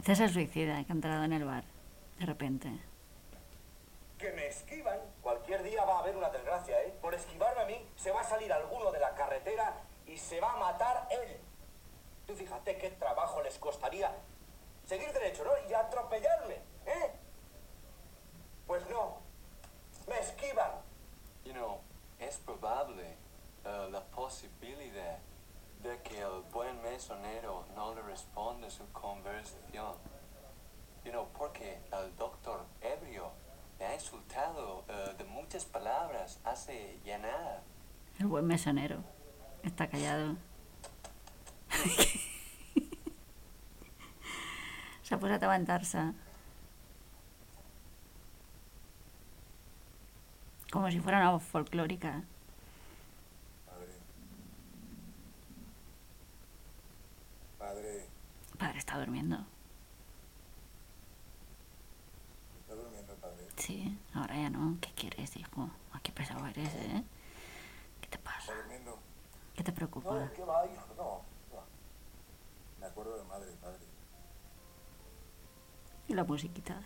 César Suicida, que ha entrado en el bar. De repente. Que me esquivan. Cualquier día va a haber una desgracia, ¿eh? Por esquivarme a mí, se va a salir alguno de la carretera y se va a matar él. Tú fíjate qué trabajo les costaría seguir derecho, ¿no? Y atropellarme, ¿eh? Pues no, me esquivan. You know, es probable eh, la posibilidad de que el buen mesonero no le responda a su conversación. You know, porque el doctor ebrio le ha insultado eh, de muchas palabras hace ya nada. El buen mesonero. Está callado. Se ha puesto a levantarse. Como si fuera una voz folclórica. Padre, está durmiendo. ¿está durmiendo, padre? Sí, ahora ya no. ¿Qué quieres, hijo? Ah, qué pesado eres, ¿eh? ¿Qué te pasa? ¿Está durmiendo? ¿Qué te preocupa? No, ¿qué va, hijo? No. Me acuerdo de madre, padre. Y la musiquita.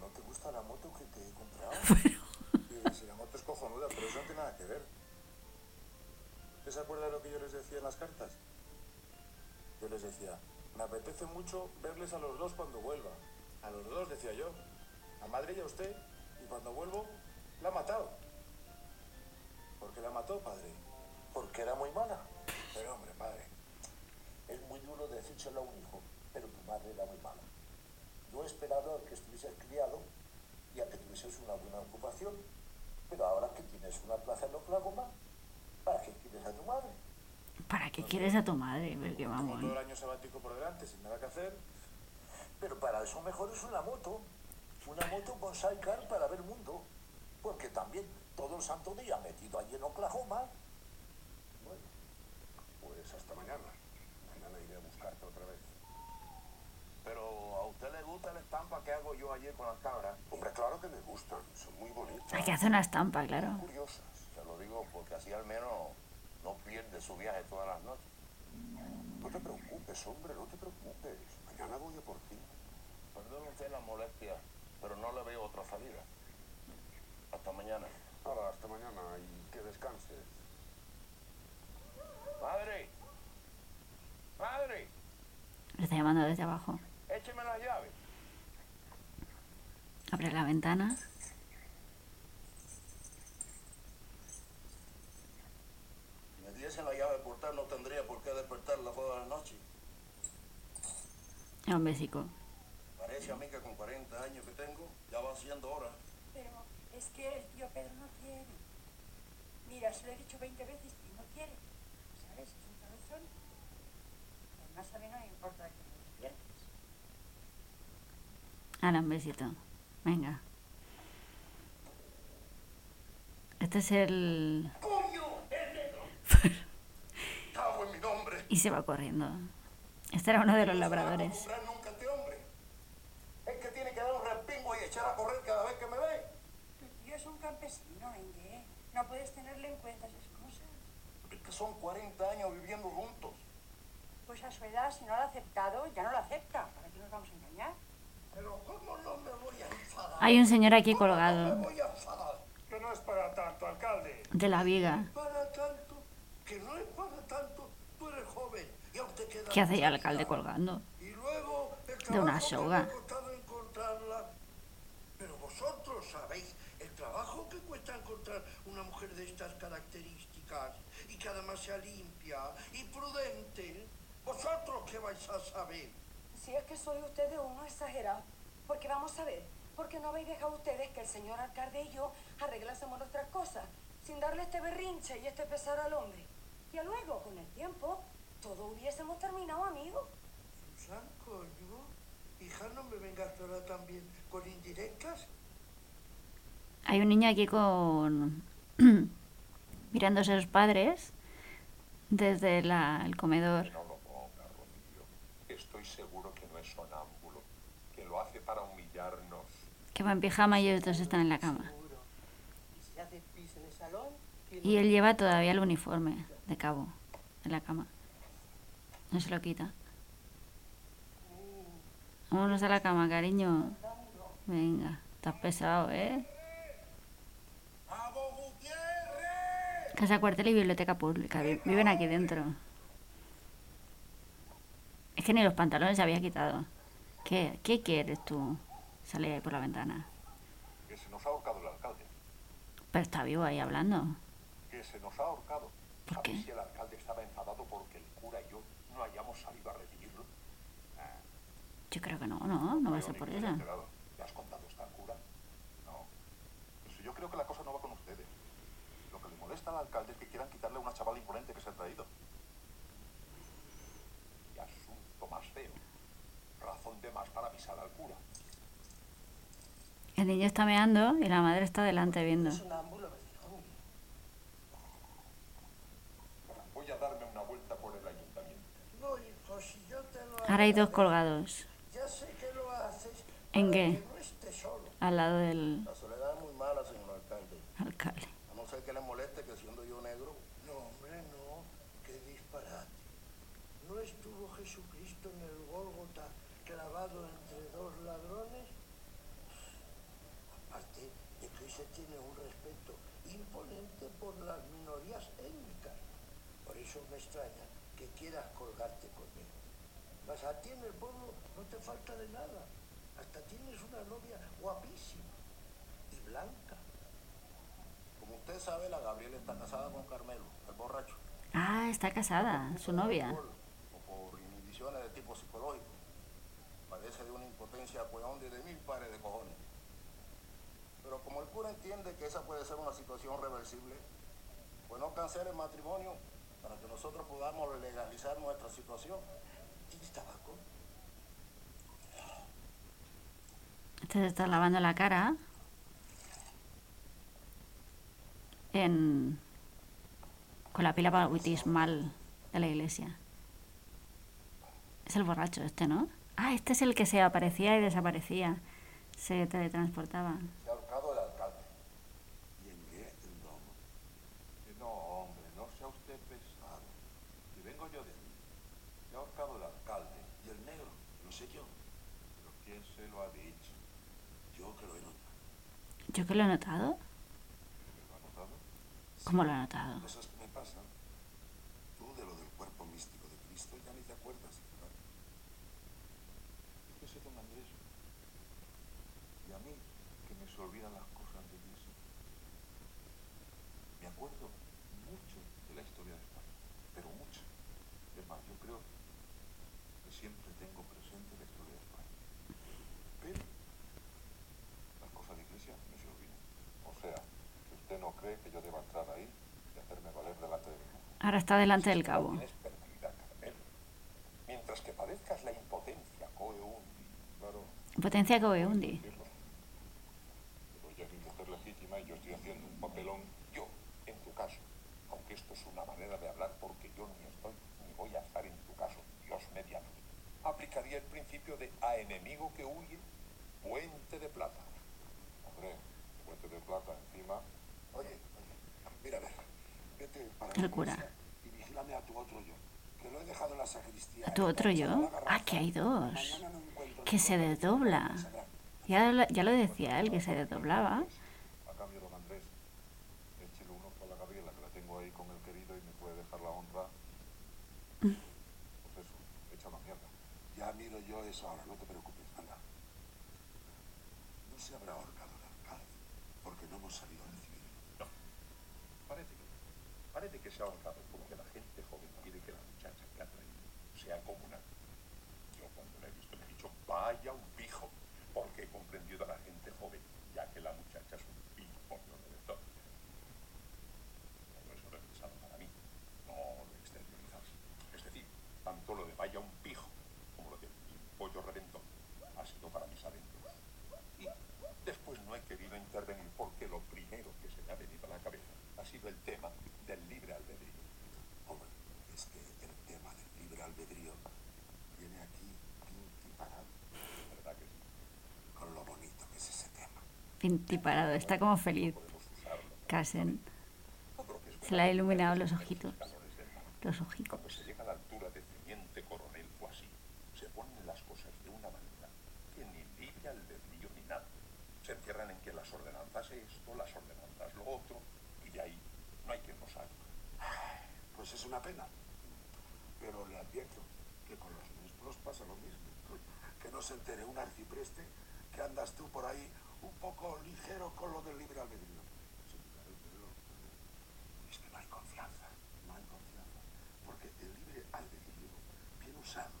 ¿No te gusta la moto que te he comprado? Sí, sí, la moto es cojonuda, pero eso no tiene nada que ver. ¿Usted se acuerda de lo que yo les decía en las cartas? Yo les decía, me apetece mucho verles a los dos cuando vuelva. A los dos, decía yo. A madre y a usted. Y cuando vuelvo, la ha matado. ¿Por qué la mató, padre? Porque era muy mala. Pero hombre, padre. Es muy duro decírselo a un hijo, pero tu madre era muy mala. Yo he esperado a que estuvieses criado y a que tuvieses una buena ocupación. Pero ahora que tienes una plaza en Oklahoma, ¿para qué quieres a tu madre? ¿Para ¿Qué quieres a tu madre? Qué Como todo el año sabático por delante, sin nada que hacer. Pero para eso mejor es una moto. Una moto con sidecar para ver el mundo. Porque también todo el santo día metido allí en Oklahoma. Bueno, pues hasta mañana. Mañana iré a buscarte otra vez. Pero a usted le gusta la estampa que hago yo ayer con las cabras. Hombre, claro que me gustan. Son muy bonitas. Hay que hacer una estampa, claro. Curiosas. Se lo digo porque así al menos su viaje todas las noches. No te preocupes, hombre, no te preocupes. Mañana voy a por ti. Perdón usted la molestia, pero no le veo otra salida. Hasta mañana. Ahora, hasta mañana y que descanses. Madre. Madre. Le está llamando desde abajo. Écheme las llaves. Abre la ventana. Diese la llave portal no tendría por qué despertarla todas las noches. Es un besico. Parece a mí que con 40 años que tengo ya va siendo hora. Pero es que el tío Pedro no quiere. Mira, se lo he dicho 20 veces y no quiere. ¿Sabes? Es un cabezón. Además, a mí no me importa que me despiertes. Ahora un besito. Venga. Este es. ¡El negro! ¡Cago en mi nombre! Y se va corriendo. Este era uno de los labradores. a hombre. Es que tiene que dar un respingo y echar a correr cada vez que me ve. Tu tío es un campesino, Inge. No puedes tenerle en cuenta esas cosas. Es que son 40 años viviendo juntos. Pues a su edad, si no lo ha aceptado, ya no lo acepta. ¿Para qué nos vamos a engañar? Pero ¿cómo no me voy a enfadar? Hay un señor aquí ¿Cómo no colgado me voy a enfadar? Que no es para tanto, alcalde. de la viga. Para tanto, que no es para tanto. Tú eres joven y aún te queda ¿Qué hace ya el alcalde colgando? Y luego el De una soga. me ha costado encontrarla. Pero vosotros sabéis el trabajo que cuesta encontrar una mujer de estas características y que además sea limpia y prudente. ¿Vosotros qué vais a saber? Si es que soy ustedes uno exagerado. Porque vamos a ver, porque no habéis dejado ustedes que el señor alcalde y yo arreglásemos nuestras cosas, sin darle este berrinche y este pesar al hombre. Y luego, con el tiempo, todo hubiésemos terminado, amigos. Susan, coño. Hija, no me vengas ahora también con indirectas. Hay un niño aquí con... mirándose a sus padres desde la- el comedor. No lo ponga, Rocío. Estoy seguro que no es sonámbulo, que lo hace para humillarnos. Que va en pijama y ellos dos están en la cama. Y si hace pis en el salón, ¿quién Y él lleva todavía el uniforme de cabo en la cama. No se lo quita. Vámonos a la cama, cariño. Venga, estás pesado, ¿eh? Casa Cuartel y Biblioteca Pública. vi- Viven aquí dentro. Es que ni los pantalones se había quitado. ¿Qué, ¿Qué quieres tú? Sale ahí por la ventana. Que se nos ha ahorcado el alcalde. Pero está vivo ahí hablando. Que se nos ha ahorcado. ¿Por si el alcalde estaba enfadado porque el cura y yo no hayamos salido a recibirlo? Yo creo que no, no, no va a ser por enterado. ¿Le has contado esto al cura? No. Pues yo creo que la cosa no va con ustedes. Lo que le molesta al alcalde es que quieran quitarle a una chavala imponente que se ha traído. Y asunto más feo. Razón de más para avisar al cura. El niño está meando y la madre está delante viendo dijo. Voy a darme una vuelta por el ayuntamiento. No, hijo, si yo te lo Ahora hay dos colgados. Ya sé que lo haces ¿En qué? no esté solo. Al lado del La soledad es muy mala, señor alcalde. alcalde. A no ser que le moleste que siendo yo negro. No, hombre, no. Qué disparate. ¿No estuvo Jesucristo en el Gólgota clavado entre dos ladrones? Aparte de que hoy se tiene un respeto imponente por las minorías étnicas. Por eso me extraña que quieras colgarte conmigo. Mas a ti en el pueblo no te falta de nada. Hasta tienes una novia guapísima y blanca. Como usted sabe, la Gabriela está casada con Carmelo, el borracho. Ah, está casada, su novia. O por inhibiciones de tipo psicológico. Padece de una impotencia cueón de mil pares de cojones. Pero como el cura entiende que esa puede ser una situación reversible, pues no cancele el matrimonio para que nosotros podamos legalizar nuestra situación. ¿Tienes tabaco? Este se está lavando la cara en con la pila bautismal de la iglesia. Es el borracho este, ¿no? Ah, este es el que se aparecía y desaparecía. Se teletransportaba. Se ha ahorcado el alcalde. ¿Y en qué? El domo. Que no, hombre, no sea usted pesado. Que vengo yo de allí. Se ha ahorcado el alcalde. ¿Y el negro? No sé yo. Pero ¿quién se lo ha dicho? Yo que lo he notado. ¿Yo que lo he notado? ¿Cómo lo he notado? Cosas que me pasan. Tú de lo del cuerpo místico de Cristo ya ni te acuerdas, ¿verdad? Fíjese, don Andrés. Y a mí, que me se olvidan las cosas de iglesia. Me acuerdo mucho de la historia de España, pero mucho. Es más, yo creo que siempre tengo presente la historia de España. Pero las cosas de iglesia no se olvidan. O sea, que usted no cree que yo deba entrar ahí y hacerme valer delante de mujer. Ahora está delante del cabo. Mientras que padezcas la impotencia, coe undi. Claro. Potencia que hundi. decirlo. Pero ella es mi mujer legítima y yo estoy haciendo un papelón, yo, en tu caso. Aunque esto es una manera de hablar porque yo ni estoy ni voy a estar en tu caso, Dios mediante. Aplicaría el principio de a enemigo que huye, puente de plata. Hombre, puente de plata encima. Oye, mira, a ver, vete para El cura. y vigílame a tu otro yo, que lo he dejado en la sacristía. ¿A tu otro yo? Ah, que hay dos. No Que se desdobla. Ya lo, ya lo decía él, que se desdoblaba. A cambio, don Andrés, échele uno para la Gabriela, que la tengo ahí con el querido y me puede dejar la honra. Pues eso, echa una mierda. Ya miro yo eso ahora, no te preocupes, anda. No se habrá ahorcado el alcalde, porque no hemos salido a recibirlo. Parece que, parece que se ha ahorcado porque la gente joven quiere que la muchacha que ha traído sea comunal. Yo cuando la he visto me he dicho, vaya un pijo, porque he comprendido a la gente joven, ya que la muchacha es un pijo por lo. Todo eso pensado para mí, no lo he exteriorizado. Es decir, tanto lo de vaya un pijo como lo de pollo reventón ha sido para mis adentros. Y después no he querido intervenir porque lo primero que se me ha venido a la cabeza ha sido el tema del libre albedrío. Hombre, es que el tema del libre albedrío viene aquí pinti parado, ¿Verdad que sí? con lo bonito que es ese tema. Pinti parado, está como feliz. Casen. Se le ha iluminado los ojitos. Los ojicos. Cuando se llega a la altura de teniente coronel o así, se ponen las cosas de una manera que ni libre albedrío ni nada. Se encierran en que las ordenanzas esto, las ordenanzas lo otro, hay nos salga. Pues es una pena. Pero le advierto que con los nuestros pasa lo mismo. Que no se entere un arcipreste que andas tú por ahí un poco ligero con lo del libre albedrío. Pero es que no hay confianza, no hay confianza. Porque el libre albedrío, bien usado,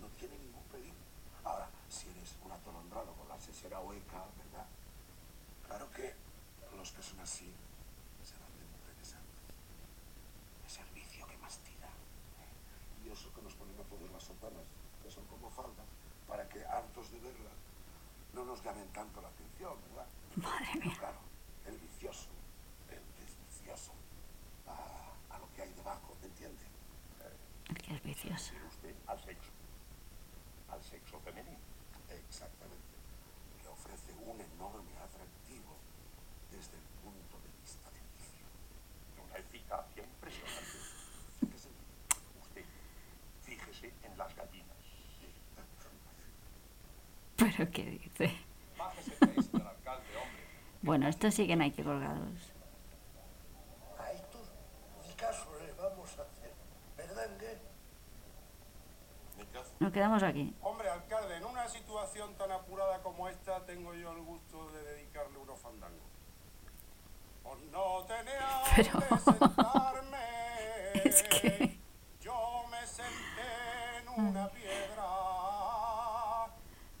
no tiene ningún peligro. Ahora, si eres un atolondrado con la sesera hueca, ¿verdad? Claro que los que son así se van de mujeres santas. Es el vicio que más tira. Y eso que nos ponemos todas las sotanas, que son como faldas, para que hartos de verlas no nos llamen tanto la atención, ¿verdad? Madre mía. claro, el vicioso, el que es vicioso, va a lo que hay debajo, ¿me entiende? El que es vicioso. Usted al sexo. Al sexo femenino. Exactamente. Le ofrece un enorme atractivo desde el punto de vista del vicio. Eficacia impresionante. Fíjese, Usted, fíjese en las gallinas. ¿Pero qué dice? Bueno, estos siguen aquí colgados. A estos ni caso les vamos a hacer. ¿Verdad, qué? Ni caso. Nos quedamos aquí. Hombre, alcalde, en una situación tan apurada como esta, tengo yo el gusto de dedicarle unos fandangos. No Pero es que... Yo me senté en una piedra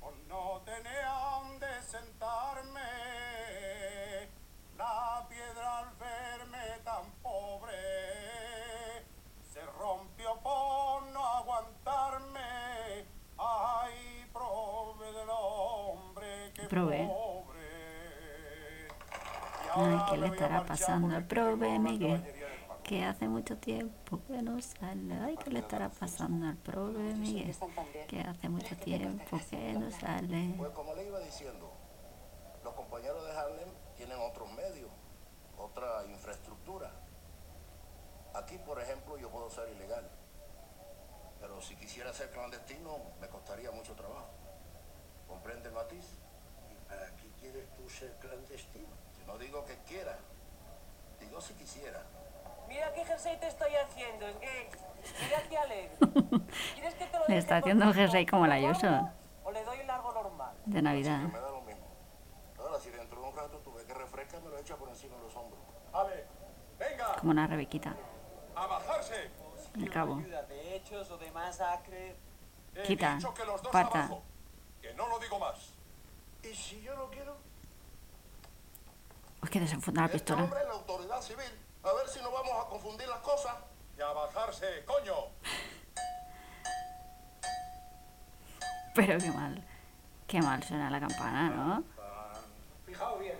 por no tener donde sentarme. La piedra al verme tan pobre se rompió por no aguantarme. Ay, prove del hombre que... Prove. Ay, ¿qué le estará pasando al prove, Miguel? Que hace mucho tiempo que no sale. Ay, ¿qué le estará pasando al prove, Miguel? Que hace mucho tiempo que no sale. Pues como le iba diciendo, los compañeros de Harlem tienen otros medios, otra infraestructura. Aquí, por ejemplo, yo puedo ser ilegal. Pero si quisiera ser clandestino, me costaría mucho trabajo. ¿Comprende el matiz? ¿Y para qué quieres tú ser clandestino? No digo que quiera, digo si quisiera. Mira qué jersey te estoy haciendo, es que... Mira qué alegre. ¿Quieres que te lo Le está haciendo un jersey como la Ayuso ¿O le doy largo normal? de Navidad. Me da lo mismo. Ahora, si dentro de un rato tú ves que refresca, me lo echa por encima de los hombros. Ale, venga, Como una rebequita. a bajarse. Cabo. De hechos o de masacre. He Quita, dicho que los dos parta. abajo. Que no lo digo más. ¿Y si yo no quiero? Uy, que desenfunda la Este pistola. hombre es la autoridad civil. A ver si no vamos a confundir las cosas. Y a bajarse, coño. Pero qué mal. Qué mal suena la campana, ¿no? Fijaos bien.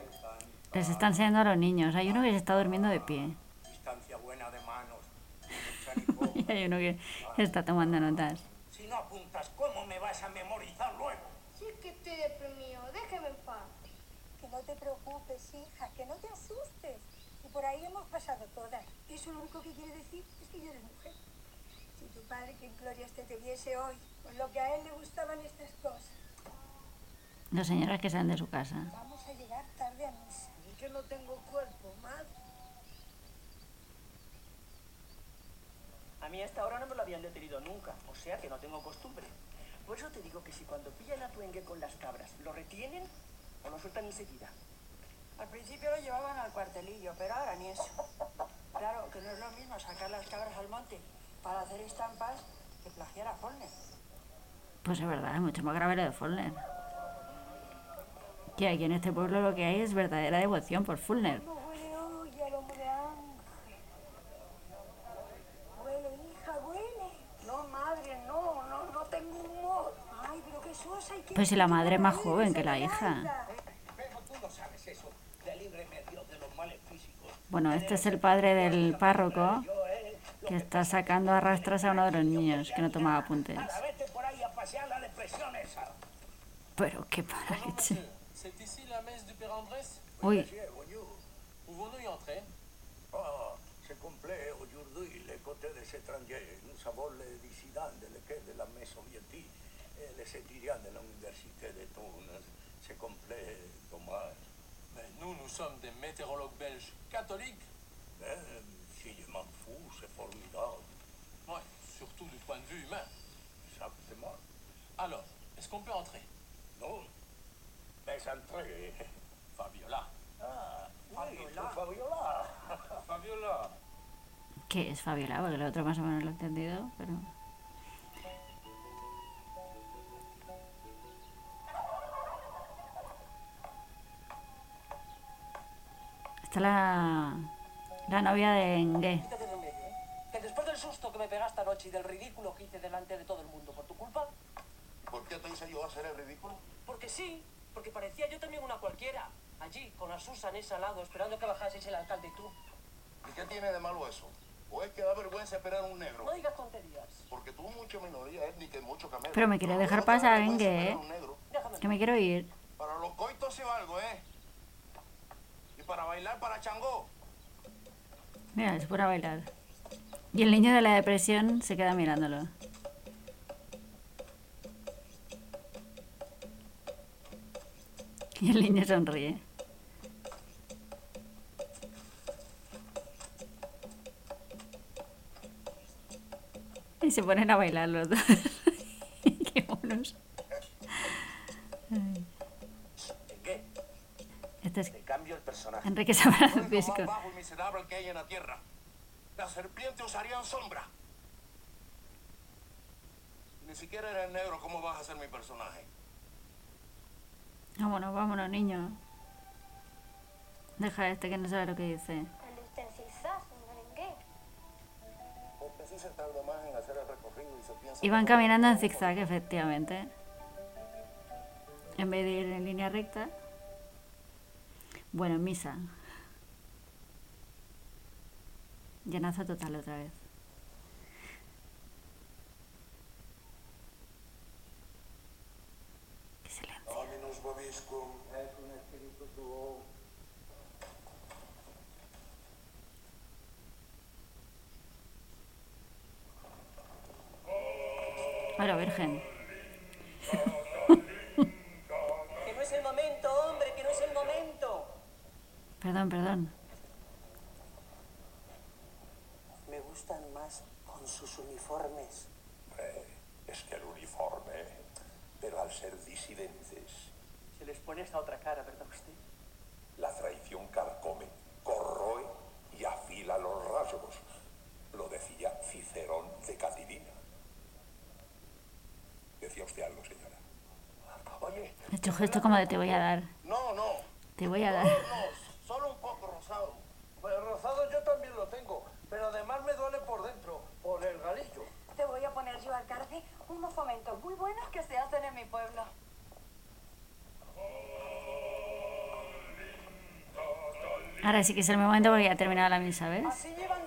Les está enseñando a los niños. Hay uno que se está durmiendo de pie. Distancia buena de manos. Y hay uno que está tomando notas. Si no apuntas, ¿cómo me vas a memorizar luego? Es que estoy deprimido, déjeme en paz. Que no te preocupes, hija, que no te asustes. Y por ahí hemos pasado todas. Eso lo único que quiere decir es que ya eres mujer. Si tu padre, que en gloria este te viese hoy, con lo que a él le gustaban estas cosas, Las señoras que salen de su casa. vamos a llegar tarde a misa. Y que no tengo cuerpo, madre. A mí hasta ahora no me lo habían detenido nunca, o sea que no tengo costumbre. Por eso te digo que si cuando pillan a tu engue con las cabras, lo retienen o lo sueltan enseguida. Al principio lo llevaban al cuartelillo, pero ahora ni eso. Claro, que no es lo mismo sacar las cabras al monte para hacer estampas que plagiar a Follner. Pues es verdad, es mucho más grave lo de Fullner. Que aquí en este pueblo lo que hay es verdadera devoción por Fullner. No huele hoy al lomo de ángel. Huele, hija, huele. No, madre, no, no, no tengo humor. Ay, pero qué sosa y qué... Pues si la madre es más joven que la hija. Pero tú no sabes eso de líbreme Dios de los males físicos. Bueno, este es el padre del párroco que está sacando a rastras a uno de los niños que no tomaba apuntes. Pero qué Andrés Uy, Ah, nous nous, nous sommes des météorologues belges catholiques. Mais si je m'en fous, c'est formidable. Ouais, surtout du point de vue humain. Exactement. Alors, est-ce qu'on peut entrer? Non. Mais entrez. Fabiola. Ah, oui, pour Fabiola. Fabiola. ¿qué es Fabiola? Porque el otro más o menos lo he entendido, pero... Esta es la, la novia de Engue. En ¿eh? Que después del susto que me pegaste anoche y del ridículo que hice delante de todo el mundo por tu culpa, ¿Por qué te hice yo hacer el ridículo? porque sí, porque parecía yo también una cualquiera, allí, con la Susan esa al lado, esperando que bajaseis el alcalde y tú. ¿Y qué tiene de malo eso? ¿O es que da vergüenza esperar a un negro? No digas tonterías. Porque tú mucho minoría étnica y mucho camelo. Pero me quiere dejar pasar, Engue, ¿eh? Que me quiero ir. Para los coitos sí valgo, ¿eh? Para bailar para Changó. Mira, es pura bailar. Y el niño de la depresión se queda mirándolo. Y el niño sonríe. Y se ponen a bailar los dos. Qué monos. Ay. El personaje. Enrique Pisco. más bajo y miserable que hay en la tierra. Las serpientes usarían sombra. Ni siquiera eres negro, ¿cómo vas a ser mi personaje? Vámonos, vámonos, niño. Deja a este que no sabe lo que dice. El recorrido y se piensa... Iban caminando en zigzag, efectivamente. En vez de ir en línea recta. Bueno, misa. Llenaza total otra vez. Qué silencio. Ahora, Virgen. Perdón, perdón. Me gustan más con sus uniformes. Hombre, es que el uniforme, pero al ser disidentes, Se les pone esta otra cara, ¿verdad usted? la traición carcome, corroe y afila los rasgos. Lo decía Cicerón de Catilina. Decía usted algo, señora. Oye, He hecho gesto como de te voy a dar. no, no. Te voy a dar. No, solo un poco rosado. Pues rosado yo también lo tengo, pero además me duele por dentro, por el galillo. Te voy a poner yo, alcalde, unos fomentos muy buenos que se hacen en mi pueblo. Ahora sí que es el momento porque ya ha terminado la misa, ¿ves? Así llevan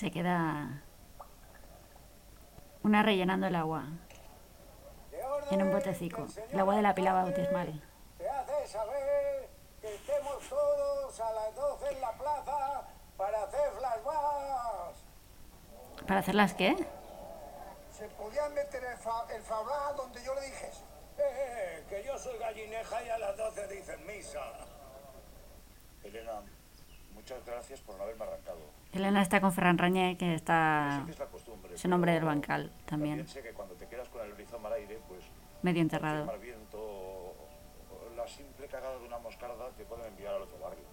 Se queda una rellenando el agua en un botecico. El agua de la pila bautismal. Se hace saber que estemos todos a las 12 en la plaza para hacer flashbacks. ¿Para hacerlas qué? Se podían meter el, fa el fablá donde yo le dije. Eh, que yo soy gallineja y a las 12 dicen misa. Elena, muchas gracias por no haberme arrancado. Elena está con Ferran Rañé, que está... Que es la costumbre. Es el nombre del bancal también. sé que cuando te quedas con el rizoma al aire, pues Medio enterrado. mal viento o la simple cagada de una moscarda te pueden enviar al otro barrio.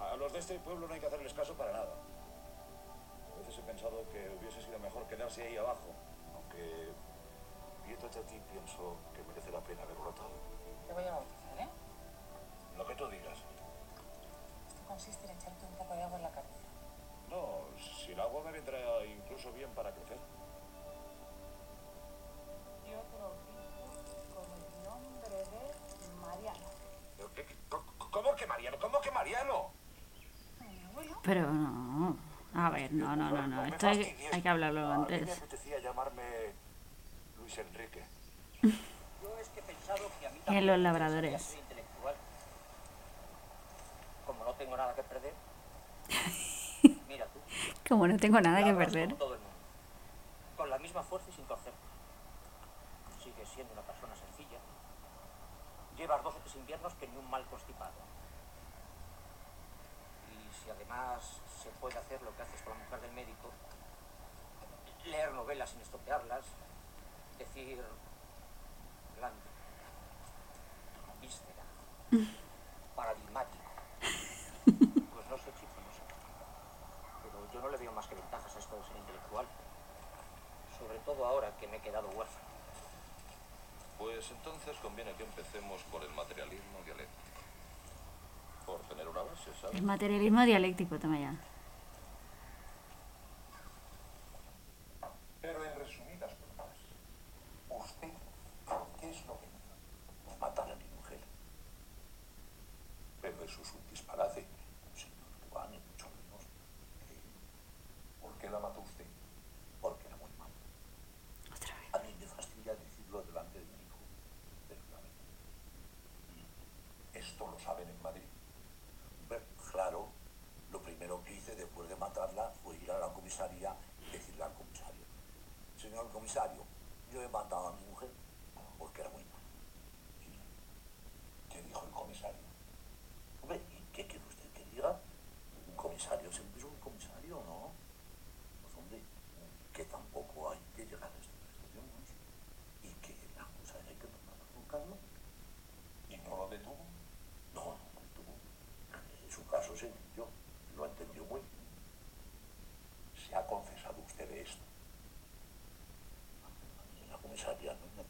A los de este pueblo no hay que hacerles caso para nada. A veces he pensado que hubiese sido mejor quedarse ahí abajo, aunque viéndote a ti pienso que merece la pena haberlo notado. Te voy a bautizar, ¿eh? Lo que tú digas. Consiste en echarte un poco de agua en la cabeza. No, si el agua me vendrá incluso bien para crecer. Yo te bautizo con el nombre de Mariano. ¿Pero qué- qué- ¿Cómo que Mariano? ¿Cómo que Mariano? Pero no. A ver, no, no, no, no. Esto hay, hay que hablarlo A mí me antes. apetecía llamarme Luis Enrique. Yo es que he pensado que a mí Y en también los labradores. gustaría ser intelectual. Como no tengo nada que perder. Mira tú. Como no tengo nada que perder. todo el mundo. Con la misma fuerza y sin torcer. Sigues siendo una persona sencilla. Llevas dos o tres inviernos que ni un mal constipado. Y si además se puede hacer lo que haces con la mujer del médico, leer novelas sin estropearlas, decir blando, víscera, paradigmático. Pues no sé, chico, no sé. Pero yo no le veo más que intelectual. Sobre todo ahora que me he quedado huérfano. Pues entonces conviene que empecemos por el materialismo dialéctico. Por tener una base, ¿sabes? El materialismo dialéctico, toma ya. Pero en resumidas cuentas, ¿usted qué es lo que hizo? Matar a mi mujer. Pero eso es un disparate. Señor Juan, ni mucho menos. ¿Por qué la mató usted? Porque era muy malo. A mí me fastidia decirlo delante de mi hijo. Pero claro. ¿Esto lo saben en Madrid? Bueno, claro, lo primero que hice después de matarla fue ir a la comisaría y decirle al comisario, señor comisario, yo he matado a mi mujer porque era muy mala. ¿Qué dijo el comisario? Hombre, ¿y qué quiere usted que diga? Un comisario siempre es un comisario, ¿no? Pues hombre, que tampoco hay que llegar a estos extremos y que las cosas hay que tomarlas con calma. ¿Y no lo detuvo? No, no lo detuvo.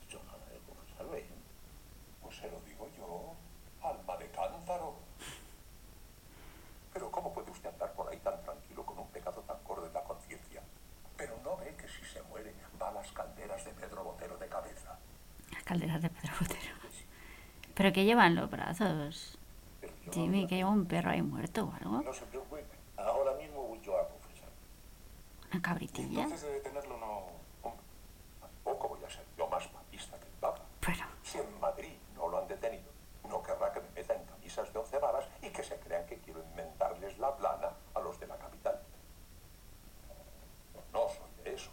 dicho nada, ¿eh, profesor? Ven. Pues se lo digo yo, alma de cántaro. Pero ¿cómo puede usted andar por ahí tan tranquilo con un pecado tan gordo en la conciencia? Pero no ve que si se muere va a las calderas de Pedro Botero de cabeza. Las calderas de Pedro Botero. ¿Pero qué llevan los brazos? Jimmy, que lleva un perro ahí muerto o algo. No se preocupe, ahora mismo voy yo a confesar. Una cabritilla. Entonces de detenerlo no... Tampoco voy a ser yo más papista que el Papa. Pero... Si en Madrid no lo han detenido, no querrá que me meta en camisas de once varas y que se crean que quiero inventarles la plana a los de la capital. No soy de esos.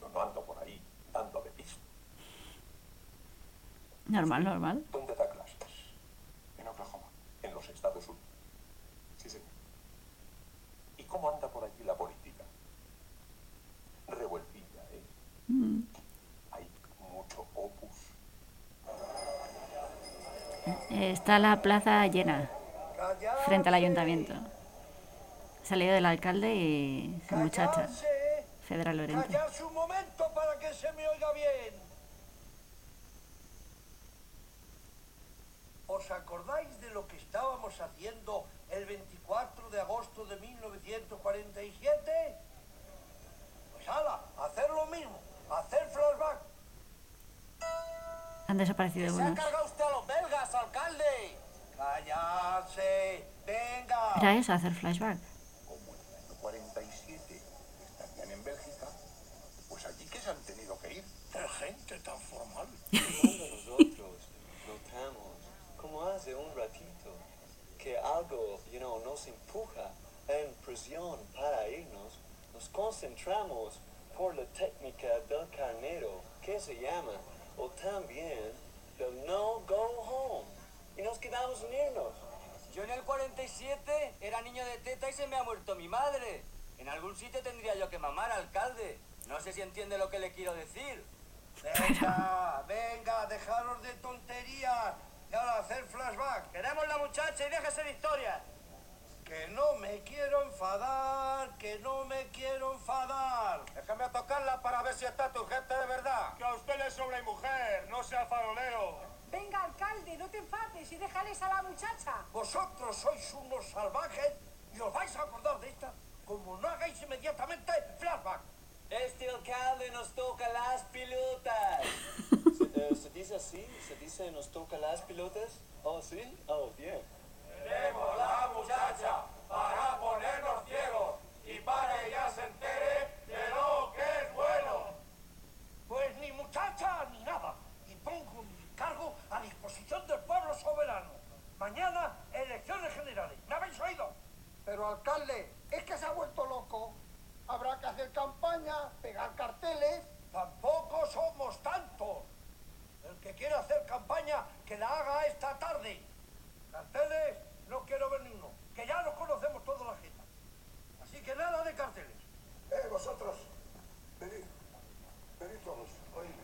Yo no ando por ahí dando de pisto. Normal, normal. ¿Dónde da clases? En Oklahoma. En los Estados Unidos. Sí, señor. ¿Y cómo anda por allí la política? Revueltilla, ¿eh? Mm. Hay mucho opus. Está la plaza llena, frente al ayuntamiento. Salido el alcalde y su muchacha, Fedra Lorente. Callarse un momento para que se me oiga bien. ¿Os acordáis de lo que estábamos haciendo el 24 de agosto de 1947? Pues ala, hacer lo mismo, hacer flashback. Han desaparecido ¡Se ha unos. cargado usted a los belgas, alcalde! ¡Callarse! ¡Venga! Era eso, hacer flashback. Como en el año 47 estarían en Bélgica, pues allí que se han tenido que ir. ¡Qué gente tan formal! nosotros notamos, como hace un ratito, que algo, you know, nos empuja en presión para irnos, nos concentramos por la técnica del carnero, que se llama, o también del no go home, y nos quedamos sin irnos. Yo en el 47 era niño de teta y se me ha muerto mi madre. En algún sitio tendría yo que mamar, alcalde. No sé si entiende lo que le quiero decir. Venga, venga, dejaros de tonterías. Y ahora hacer flashback. Queremos la muchacha y déjese de historias. Que no me quiero enfadar, que no me quiero enfadar. Déjame tocarla para ver si está tu gente de verdad. Que a usted le sobra mujer, no sea farolero. Venga, alcalde, no te enfades y déjales a la muchacha. Vosotros sois unos salvajes y os vais a acordar de esta como no hagáis inmediatamente flashback. Este alcalde nos toca las pilotas. ¿Se, eh, ¿se dice así? ¿Se dice nos toca las pilotas? Oh, sí. Oh, bien. Queremos la muchacha para ponernos ciegos y para que ella se entere de lo que es bueno. Pues ni muchacha ni nada. Y pongo mi cargo a disposición del pueblo soberano. Mañana, elecciones generales. ¿Me habéis oído? Pero alcalde, es que se ha vuelto loco. Habrá que hacer campaña, pegar carteles. Tampoco somos tantos. El que quiera hacer campaña, que la haga esta tarde. Carteles, no quiero ver ninguno. Que ya nos conocemos toda la gente. Así que nada de carteles. Eh, vosotros, venid, venid todos, oídme.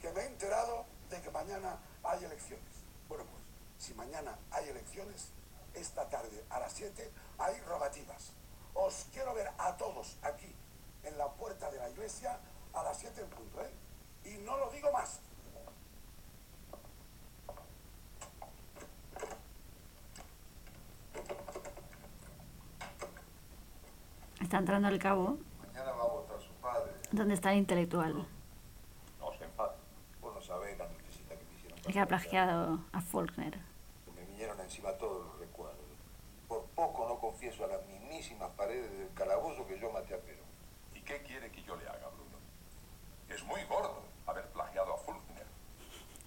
Que me he enterado de que mañana hay elecciones. Bueno, pues, si mañana hay elecciones, esta tarde a las 7 hay rogativas. Os quiero ver a todos aquí, en la puerta de la iglesia, a las 7 en punto, ¿eh? Y no lo digo más. Está entrando el cabo, Mañana va a votar su padre. donde está el intelectual, No se enfade. Vos no sabés la nochecita que me hicieron. el que ha plagiado a Faulkner. Me vinieron encima todos los recuerdos. Por poco no confieso a las mismísimas paredes del calabozo que yo maté a Perón. ¿Y qué quiere que yo le haga, Bruno? Es muy gordo haber plagiado a Faulkner.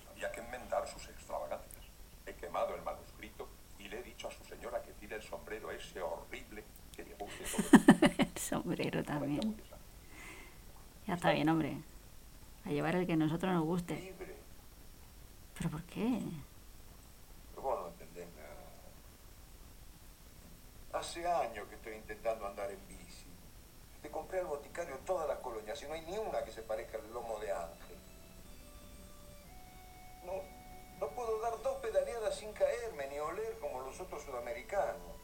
Había que enmendar sus extravagancias. He quemado el manuscrito y le he dicho a su señora que tire el sombrero ese horrible que llevó usted todo el el sombrero también. Ya está bien, hombre. A llevar el que a nosotros nos guste. Libre. ¿Pero por qué? Pero vos no entendés nada. Hace años que estoy intentando andar en bici. Te compré al boticario todas las colonias y no hay ni una que se parezca al lomo de ángel. No, no puedo dar dos pedaleadas sin caerme ni oler como los otros sudamericanos.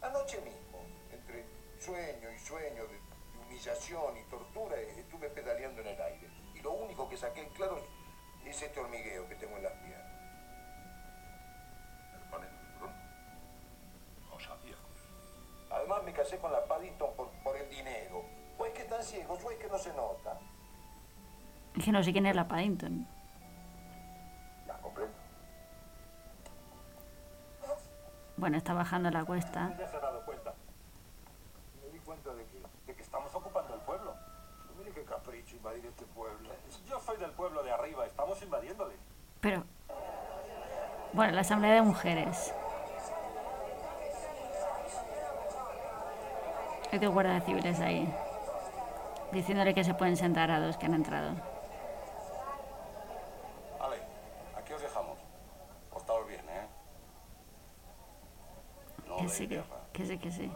Anoche mismo, entre sueño y sueño de humillación y tortura, estuve pedaleando en el aire. Y lo único que saqué en claro Es que casé con la Paddington por, por el dinero. O es que están ciegos, o es que no se nota. Es que no sé quién es la Paddington. La compré. Bueno, está bajando la cuesta. Ya se ha dado cuenta. Me di cuenta de que, de que estamos ocupando el pueblo. Mire qué capricho invadir este pueblo. Yo soy del pueblo de arriba, estamos invadiéndole. Pero... Bueno, la asamblea de mujeres. Hay dos guardias civiles ahí. Diciéndole que se pueden sentar a dos que han entrado. Vale, aquí os dejamos. Portaos bien, ¿eh? No Que sí, que, que sí, que sí.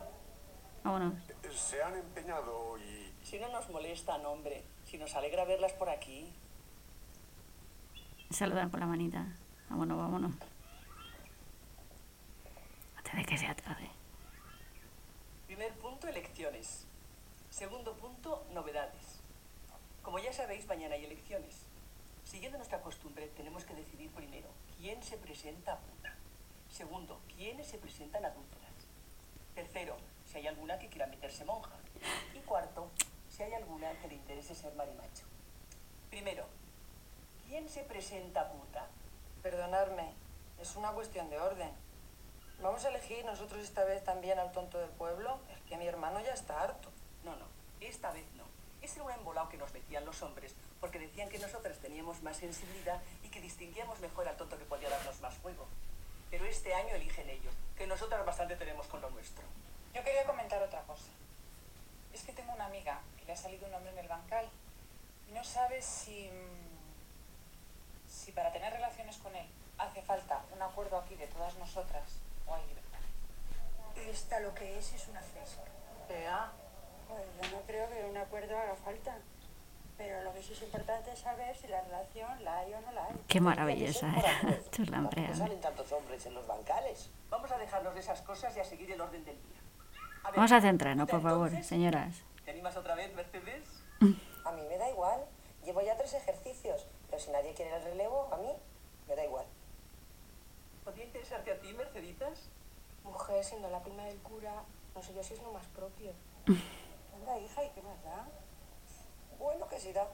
Vámonos. Se han empeñado y... Si no nos molestan, hombre. Si nos alegra verlas por aquí. Saludan con la manita. Vámonos, vámonos. Antes de que sea tarde. Primer punto, elecciones. Segundo punto, novedades. Como ya sabéis, mañana hay elecciones. Siguiendo nuestra costumbre, tenemos que decidir primero quién se presenta a puta. Segundo, quiénes se presentan adúlteras. Tercero, si hay alguna que quiera meterse monja. Y cuarto, si hay alguna que le interese ser marimacho. Primero, ¿quién se presenta puta? Perdonadme, es una cuestión de orden. ¿Vamos a elegir nosotros esta vez también al tonto del pueblo? Es que mi hermano ya está harto. No, no, esta vez no. Ese era un embolado que nos metían los hombres, porque decían que nosotras teníamos más sensibilidad y que distinguíamos mejor al tonto que podía darnos más fuego. Pero este año eligen ellos, que nosotras bastante tenemos con lo nuestro. Yo quería comentar otra cosa. Es que tengo una amiga que le ha salido un hombre en el bancal y no sabe si, mm, si para tener relaciones con él hace falta un acuerdo aquí de todas nosotras. Esta lo que es es una fresca. Vea. Pues yo no creo que un acuerdo haga falta. Pero lo que sí es importante es saber si la relación la hay o no la hay. Qué maravillosa era. Churlamprea. salen tantos hombres en los bancales? Vamos a dejarnos de esas cosas y a seguir el orden del día. A ver, Vamos a centrarnos, por favor, señoras. ¿Te animas otra vez, Mercedes? A mí me da igual. Llevo ya tres ejercicios. Pero si nadie quiere el relevo, a mí me da igual. ¿Podría interesarte a ti, Merceditas? Mujer, siendo la prima del cura, no sé yo si es lo más propio. Anda, hija, ¿y qué más da? Bueno, que sí da.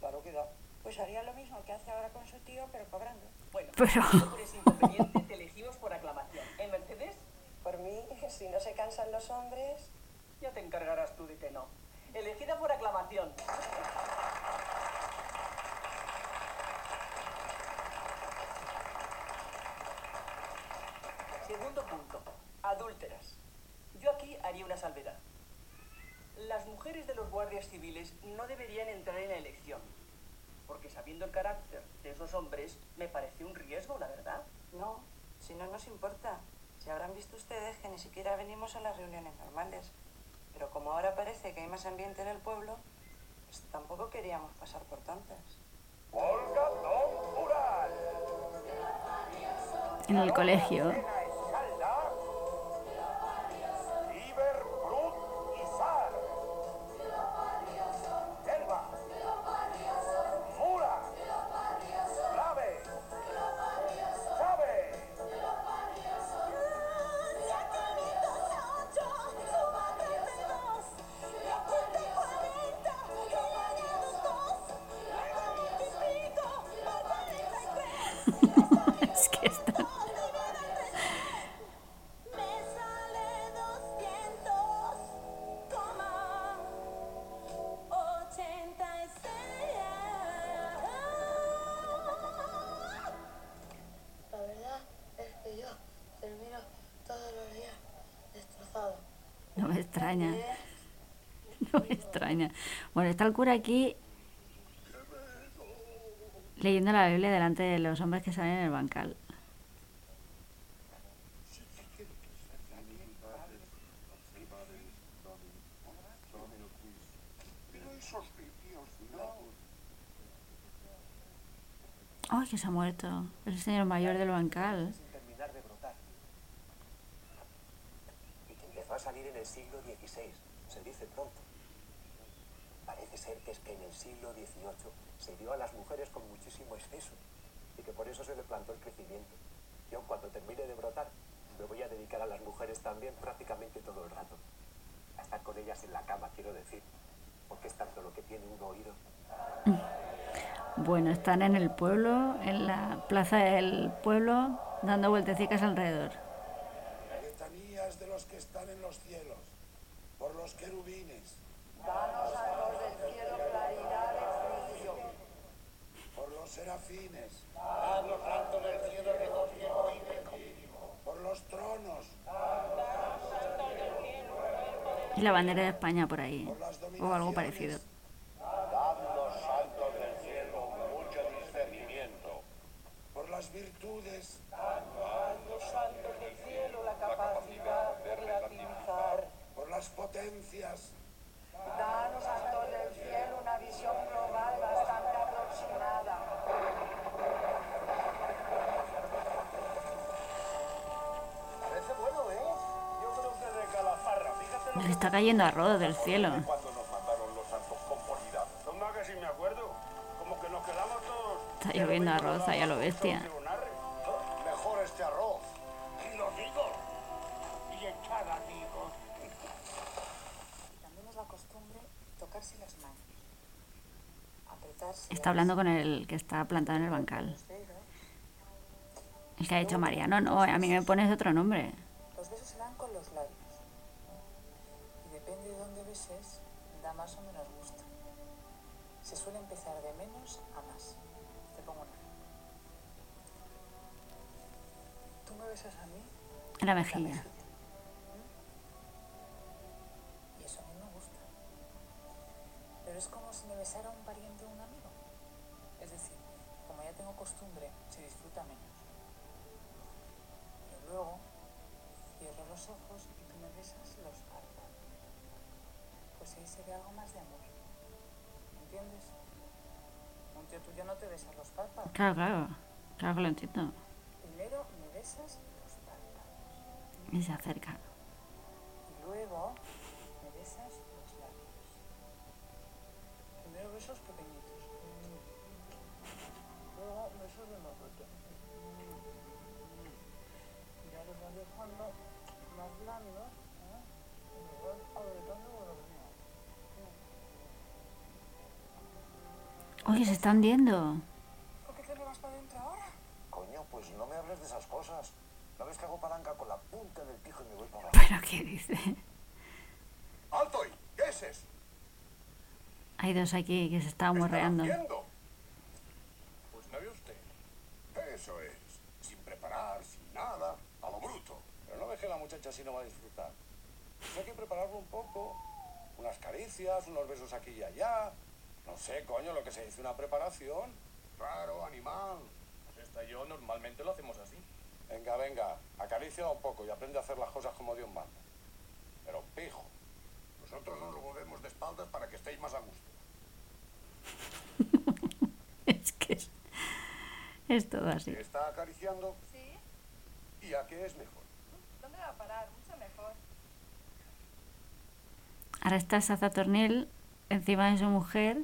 Claro que da. Pues haría lo mismo que hace ahora con su tío, pero cobrando. Bueno, Pero- por ese inconveniente te elegimos por aclamación. ¿Eh, Mercedes? Por mí, si no se cansan los hombres... Ya te encargarás tú de que no. Elegida por aclamación. Segundo punto. Adúlteras. Yo aquí haría una salvedad. Las mujeres de los guardias civiles no deberían entrar en la elección. Porque sabiendo el carácter de esos hombres, me parece un riesgo, la verdad. No, si no nos importa. Si habrán visto ustedes que ni siquiera venimos a las reuniones normales. Pero como ahora parece que hay más ambiente en el pueblo, pues tampoco queríamos pasar por tantas. En el colegio. Bueno, está el cura aquí leyendo la Biblia delante de los hombres que salen en el bancal. ¡Ay, que se ha muerto! Es el señor mayor del bancal. Sin terminar de brotar. y que empezó a salir en el siglo XVI. Se dice pronto. Parece ser que es que en el siglo XVIII se dio a las mujeres con muchísimo exceso y que por eso se le plantó el crecimiento. Yo cuando termine de brotar me voy a dedicar a las mujeres también prácticamente todo el rato. A estar con ellas en la cama, quiero decir, porque es tanto lo que tiene un oído. Bueno, están en el pueblo, en la plaza del pueblo, dando vueltecicas alrededor. Letanías de los que están en los cielos, por los querubines, Danos a los del cielo claridad de juicio. por los serafines, Dad los santos del cielo y por los tronos, Y la bandera de España por ahí, o algo parecido. Dad los santos del cielo mucho discernimiento. por las virtudes, Los santos del cielo la capacidad de relativizar. por las potencias, está cayendo arroz del cielo. Está lloviendo arroz ahí a lo bestia. Mejor este arroz. Y los higos. Y higos. También es la costumbre tocarse las manos. Apretarse. Está hablando con el que está plantado en el bancal. El que ha dicho Mariano, no, a mí me pones otro nombre. Los besos se dan con los labios. Da más o menos gusto. Se suele empezar de menos a más. Te pongo un ejemplo. Tú me besas a mí la mejilla. y eso a mí me gusta. Pero es como si me besara un pariente o un amigo. Es decir, como ya tengo costumbre, se disfruta menos. Pero luego cierro los ojos y tú me besas los párpados. Pues ahí se ve algo más de amor. ¿Me entiendes? Un tío tuyo no te besa los párpados. Claro, claro. Claro que lo entiendo. Primero me besas los párpados. Y se acerca. Y luego me besas los labios. Primero besos pequeñitos. Luego besos de mojote. Y ya los vas dejando más blandos. ¿eh? Y los Oye, se está hundiendo. ¿Por qué te me vas para adentro ahora? Coño, pues no me hables de esas cosas. ¿No ves que hago palanca con la punta del pijo y me voy para abajo? ¿Pero qué dice? ¡Alto! ¿y ¿Qué es eso? Hay dos aquí que se están morreando. Pues no ve usted. Eso es. Sin preparar, sin nada, a lo bruto. Pero no ves que la muchacha así no va a disfrutar. Pues hay que prepararlo un poco. Unas caricias, unos besos aquí y allá. No sé, coño, lo que se dice una preparación. Raro, animal. Pues esta y yo normalmente lo hacemos así. Venga, venga, acaricia un poco y aprende a hacer las cosas como Dios manda. Pero pijo. Nosotros nos lo volvemos de espaldas para que estéis más a gusto. Es que es, es todo así. ¿Se está acariciando? ¿Sí? ¿Y a qué es mejor? ¿Dónde va a parar? Mucho mejor. Ahora está Saza Tornil encima de su mujer,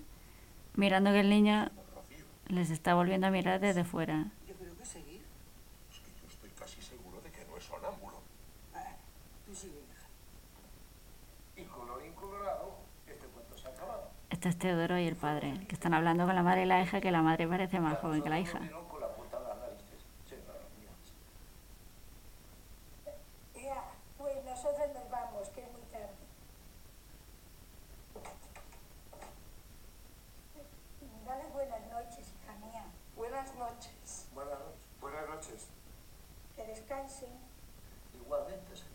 mirando que el niño les está volviendo a mirar desde fuera. Yo creo que seguir. Es que yo estoy casi seguro de que no es sonámbulo. Tú sigue, hija. Y colorín colorado, este cuento se ha acabado. Está es Teodoro y el padre, que están hablando con la madre y la hija, que la madre parece más joven que la hija. Con la punta de las narices. Sí, claro, mira. Ya, pues nosotros nos vamos, que es muy tarde. Dale buenas noches, hija mía. Buenas noches. Buenas noches. Buenas noches. Que descansen. Igualmente, señor.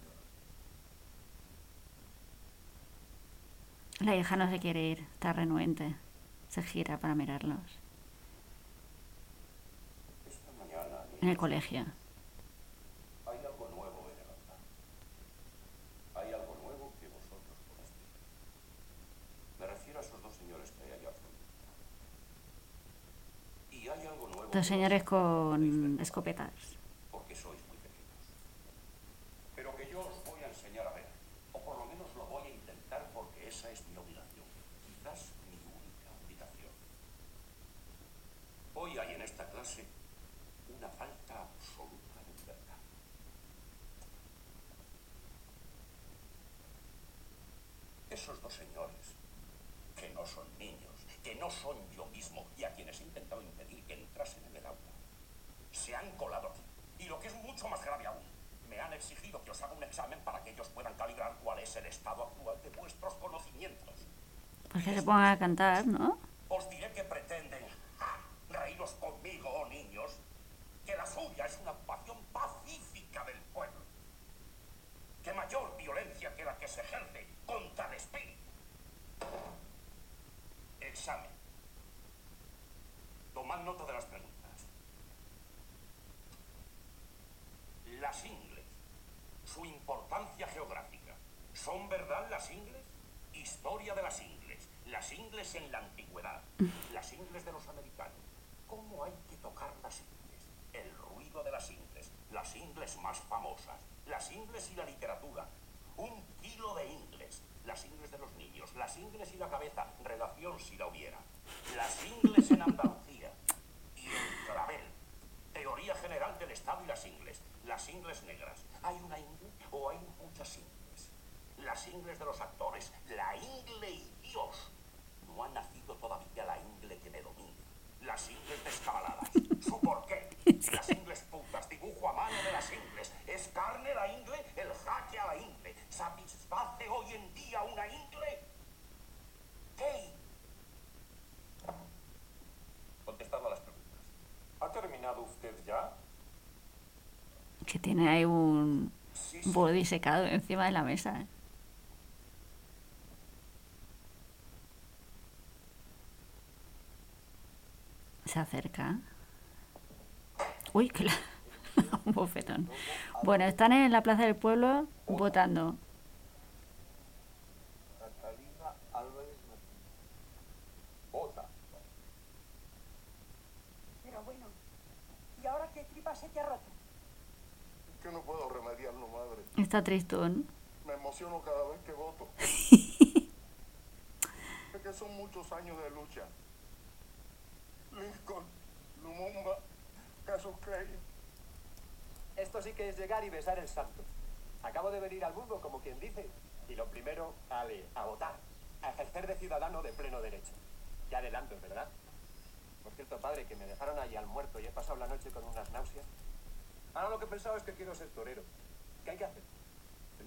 La hija no se quiere ir, está renuente. Se gira para mirarlos. Esta mañana En el colegio. hay algo nuevo en el altar. Hay algo nuevo que vosotros conocéis. Me refiero a esos dos señores que hay allá al fondo. Y hay algo nuevo Dos señores con escopetas. porque sois muy pequeños. Pero que yo os voy a enseñar a ver, o por lo menos lo voy a intentar porque esa es mi obligación, quizás mi única obligación. Hoy hay en esta clase una falta absoluta de libertad. Esos dos señores, que no son niños, que no son yo mismo y a quienes he intentado impedir que entrasen en el aula. Se han colado aquí. Y lo que es mucho más grave aún, me han exigido que os haga un examen para que ellos puedan calibrar cuál es el estado actual de vuestros conocimientos. Pues que se pongan a cantar, ¿no? Os diré que pretenden reíros conmigo, oh niños, que la suya es una ocupación pacífica del pueblo. Que mayor violencia que la que se ejerce contra el espíritu. Examen. Nota de las preguntas. Las ingles. Su importancia geográfica. ¿Son verdad las ingles? Historia de las ingles. Las ingles en la antigüedad. Las ingles de los americanos. ¿Cómo hay que tocar las ingles? El ruido de las ingles. Las ingles más famosas. Las ingles y la literatura. Un kilo de ingles. Las ingles de los niños. Las ingles y la cabeza. Relación si la hubiera. Las ingles en Andalucía. Y el clavel. Teoría general del Estado y las ingles. Las ingles negras. ¿Hay una ingle o hay muchas ingles? Las ingles de los actores. La ingle y Dios. No ha nacido todavía la ingle que me domine. Las ingles descabaladas. ¿Su por qué? Las ingles putas. Dibujo a mano de las ingles. ¿Es carne la ingle? El jaque a la ingle. ¿Satisface hoy en día una ingle? ¿Qué? Contestad a las preguntas. ¿Ha terminado usted ya? Que tiene ahí un body secado encima de la mesa. ¿eh? Se acerca. Uy, que la... un bofetón. Bueno, están en la plaza del pueblo votando. Pero bueno, ¿y ahora qué tripa se te roto? Es que no puedo remediarlo, madre. Está tristón. Me emociono cada vez que voto. es que son muchos años de lucha. Lincoln, Lumumba, Casus Clay. Esto sí que es llegar y besar el santo. Acabo de venir al mundo, como quien dice, y lo primero, ale, a votar, a ejercer de ciudadano de pleno derecho. Ya adelanto, ¿verdad? Por cierto, padre, que me dejaron ahí al muerto y he pasado la noche con unas náuseas. Ahora lo que he pensado es que quiero ser torero. ¿Qué hay que hacer?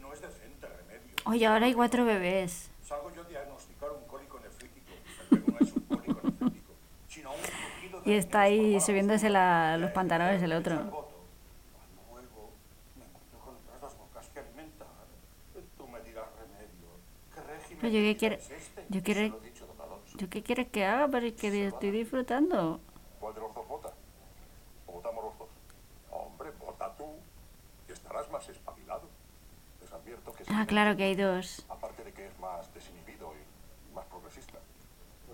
No es decente remedio. Oye, ahora hay cuatro bebés. Salgo yo a diagnosticar un cólico nefrítico. No es un cólico nefrítico, sino un de Y está ahí subiéndose la- los pantalones el otro. Cuando vuelvo, me encuentro con otras dos bocas que alimentar. Tú me dirás remedio. ¿Qué régimen Pero yo qué es este? yo Alonso. yo qué quieres que haga, pero es que estoy disfrutando. ¿Cuál de los dos vota? ¿O votamos los dos? Hombre, vota tú, que estarás más espabilado. Les advierto que... Ah, claro que hay dos. Aparte de que es más desinhibido y más progresista.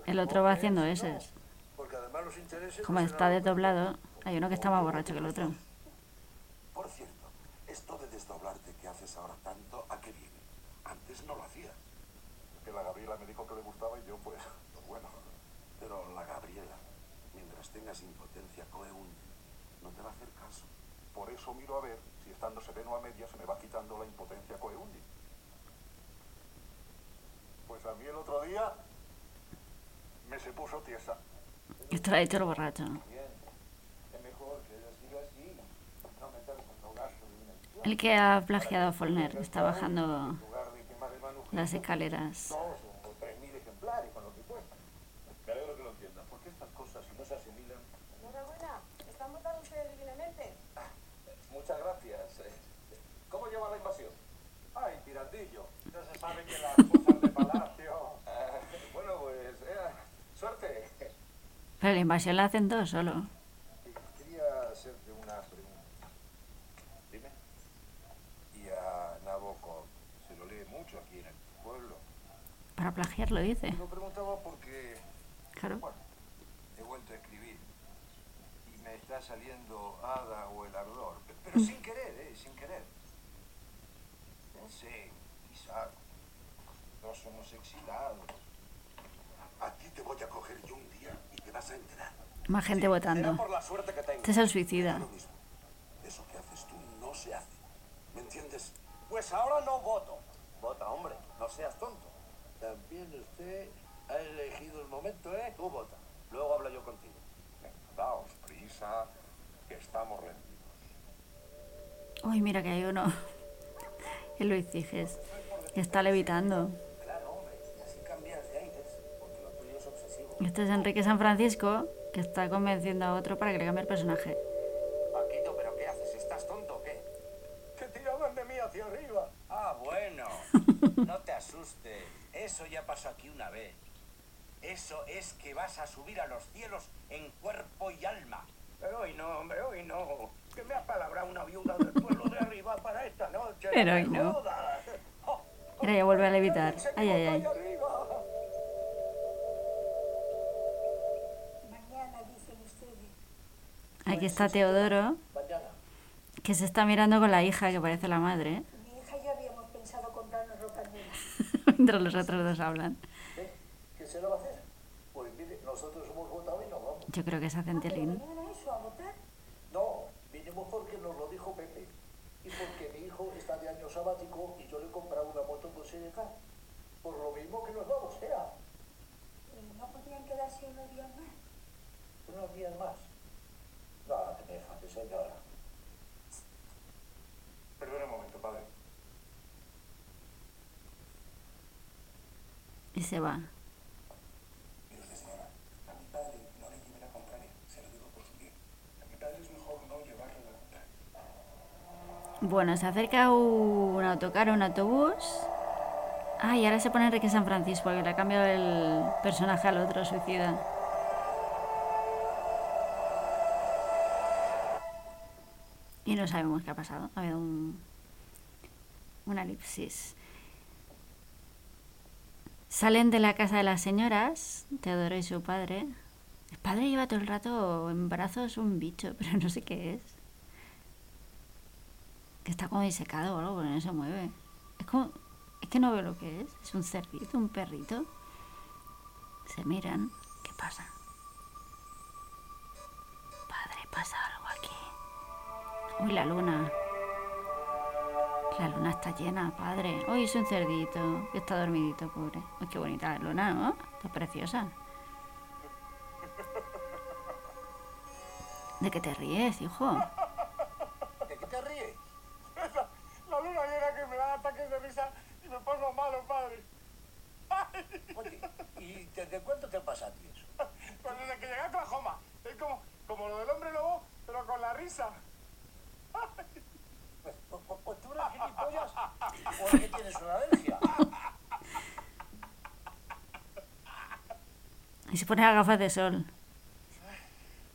El otro va haciendo eses. Porque además los intereses... Como está desdoblado, hay uno que está más borracho que el otro. Por cierto, esto de desdoblarte que haces ahora tanto, ¿a qué viene? Antes no lo hacías. Que la Gabriela me dijo que le gustaba y yo, pues, pues bueno. Pero la Gabriela, mientras tengas impotencia coeunde, no te va a hacer caso. Por eso miro a ver si estando sereno a media se me va quitando la impotencia coeundi. Pues a mí el otro día me se puso tiesa. Ha dicho el borracho. No El que ha plagiado a Follner está bajando las escaleras. dos o tres mil ejemplares con lo que cuesta. Me alegro que lo entiendan, porque estas cosas si no se asimilan... Enhorabuena, están votando ustedes divinamente. Muchas gracias. Eh, ¿Cómo lleva la invasión? Ay, tirandillo. Ya se sabe que las cosas de palacio... Bueno, pues, eh, suerte. Pero la invasión la hacen dos solo. Quería hacerte una pregunta. Dime. Y a Nabokov se lo lee mucho aquí en el pueblo. Para plagiarlo, dice. Lo preguntaba porque Claro. he vuelto a escribir y me está saliendo Ada o el ardor, pe- pero sin querer, ¿eh? Sin querer. Pensé, quizá somos exilados. A ti te voy a coger yo un día y te vas a enterar. Más gente votando. la suerte que tengo. Este es el suicida. Eso que haces tú no se hace. ¿Me entiendes? Pues ahora no voto. Vota, hombre, no seas tonto. También usted Ha elegido el momento, ¿eh? Tú vota. Luego hablo yo contigo. Daos prisa, que estamos rendidos. Uy, mira que hay uno. El Luis Ciges. Está levitando. Este es Enrique San Francisco, que está convenciendo a otro para que le cambie el personaje. Paquito, ¿pero qué haces? ¿Estás tonto o qué? Que tiraban de mí hacia arriba. Ah, bueno. No te asustes. Eso ya pasó aquí una vez. Eso es que vas a subir a los cielos en cuerpo y alma. Pero hoy no, hombre, hoy no. Que me ha palabrado una viuda del pueblo de arriba para esta noche. Pero hoy no. Mira, ya vuelve a levitar. Ay, ay, ay. Aquí está Teodoro, que se está mirando con la hija, que parece la madre. Mi hija y yo habíamos pensado comprarnos ropa nueva. Mientras los otros dos hablan. ¿Eh? ¿Qué se lo va a hacer? Pues mire, nosotros hemos votado y nos vamos. Yo creo que es Acentelín. ¿Venían a eso, a votar? No, vinimos porque nos lo dijo Pepe. Y porque mi hijo está de año sabático y yo le he comprado una moto con Seneca. Por lo mismo que nos vamos, sea. Eh, ¿No podrían quedarse unos días más? Unos días más. No, que me fate, señora. Perdón un momento, padre. Y se va. No no. Bueno, se acerca un autocar, un autobús. Ah, y ahora se pone Enrique San Francisco, porque le ha cambiado el personaje al otro suicida. No sabemos qué ha pasado. Ha habido un, una elipsis. Salen de la casa de las señoras, Teodoro y su padre. El padre lleva todo el rato en brazos un bicho, pero no sé qué es. Que está como disecado o algo, porque no se mueve. Es como. Es que no veo lo que es. Es un cerdito, un perrito. Se miran. ¿Qué pasa? Padre, pasa algo aquí. Uy, la luna. La luna está llena, padre. Uy, es un cerdito. Que está dormidito, pobre. Uy, qué bonita la luna, ¿no? Está preciosa. ¿De qué te ríes, hijo? ¿De qué te ríes? La luna llena que me da ataques de risa y me pongo malo, padre. Oye, ¿y desde cuándo te pasa a ti eso? Pues desde que llegué a Oklahoma. Es como, como lo del hombre lobo, pero con la risa. Pues, pues, pues, pues o tienes una alergia. Y se pone las gafas de sol.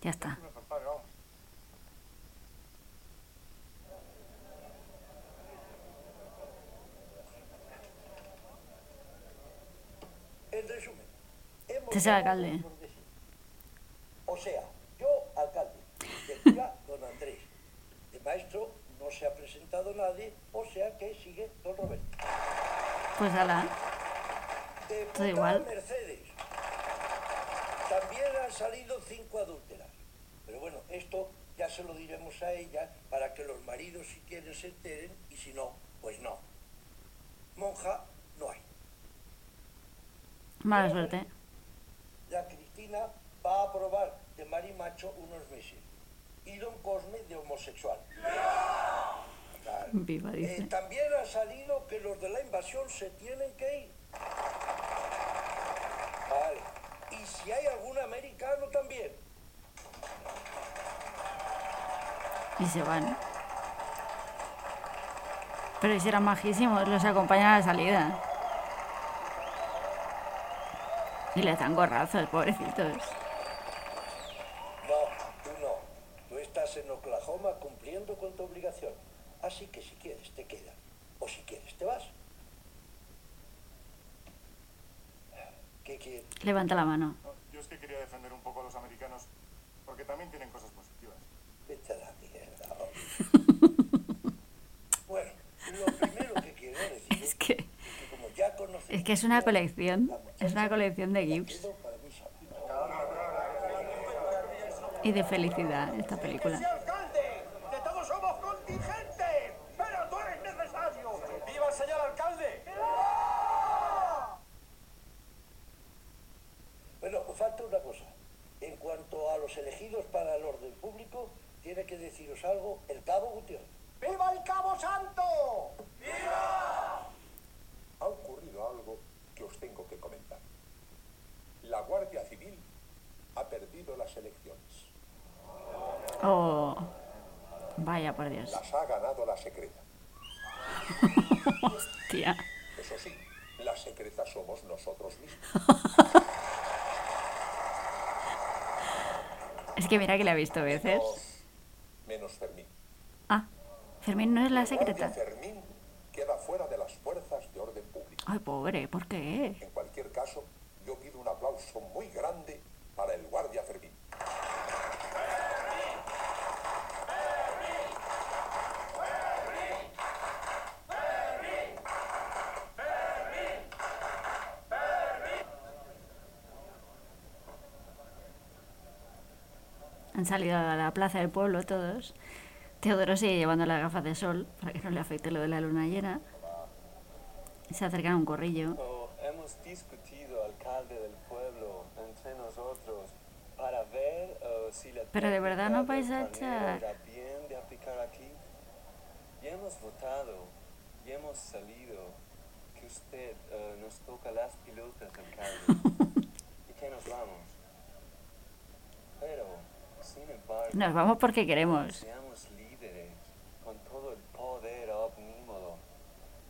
Ya está. En resumen, hemos Este el alcalde. O sea, yo alcalde, de cura don Andrés, de maestro no se ha presentado nadie, o sea que sigue don Roberto. Pues ala. Todo igual. Mercedes. También han salido cinco adúlteras. Pero bueno, esto ya se lo diremos a ella para que los maridos si quieren se enteren y si no, pues no. Monja no hay. Mala suerte. La Cristina va a probar de marimacho unos meses. Y don Cosme de homosexual. Claro. Viva, Eh, también ha salido que los de la invasión se tienen que ir. Vale. Y si hay algún americano también. Y se van. Pero si eran majísimos, los acompañan a la salida. Y les dan gorrazos, pobrecitos. No, tú no. Tú estás en Oklahoma cumpliendo con tu obligación. Así que si quieres te quedas. O si quieres te vas. ¿Qué quieres? Levanta la mano. Yo es que quería defender un poco a los americanos, porque también tienen cosas positivas. Vete a la mierda. hombre. bueno, lo primero que quiero decir Es que, que como ya es que es una colección. Es una colección de gifs. Y de felicidad esta película. Los elegidos para el orden público, tiene que deciros algo el cabo Gutiérrez. ¡Viva el Cabo Santo! Ha ocurrido algo que os tengo que comentar. La Guardia Civil ha perdido las elecciones. Oh, vaya por Dios. Las ha ganado la secreta. Hostia. Eso sí, la secreta somos nosotros mismos. Es que mira que la he visto veces. Menos Fermín. Ah, Fermín no es la secreta. Fermín queda fuera de las fuerzas de orden público. Ay, pobre, ¿por qué? En cualquier caso, yo pido un aplauso muy grande para el Guardia Fermín. Han salido a la plaza del pueblo todos. Teodoro sigue llevando las gafas de sol para que no le afecte lo de la luna llena. Se acerca a un corrillo. Oh, hemos discutido, alcalde del pueblo, entre nosotros, para ver eh, si la Pero de verdad no vais a echar. bien de aplicar aquí. Y hemos votado, y hemos salido, que usted eh, nos toca las pilotas, alcalde. y que nos vamos. Pero. Nos vamos porque queremos. Seamos líderes, con todo el poder omnímodo.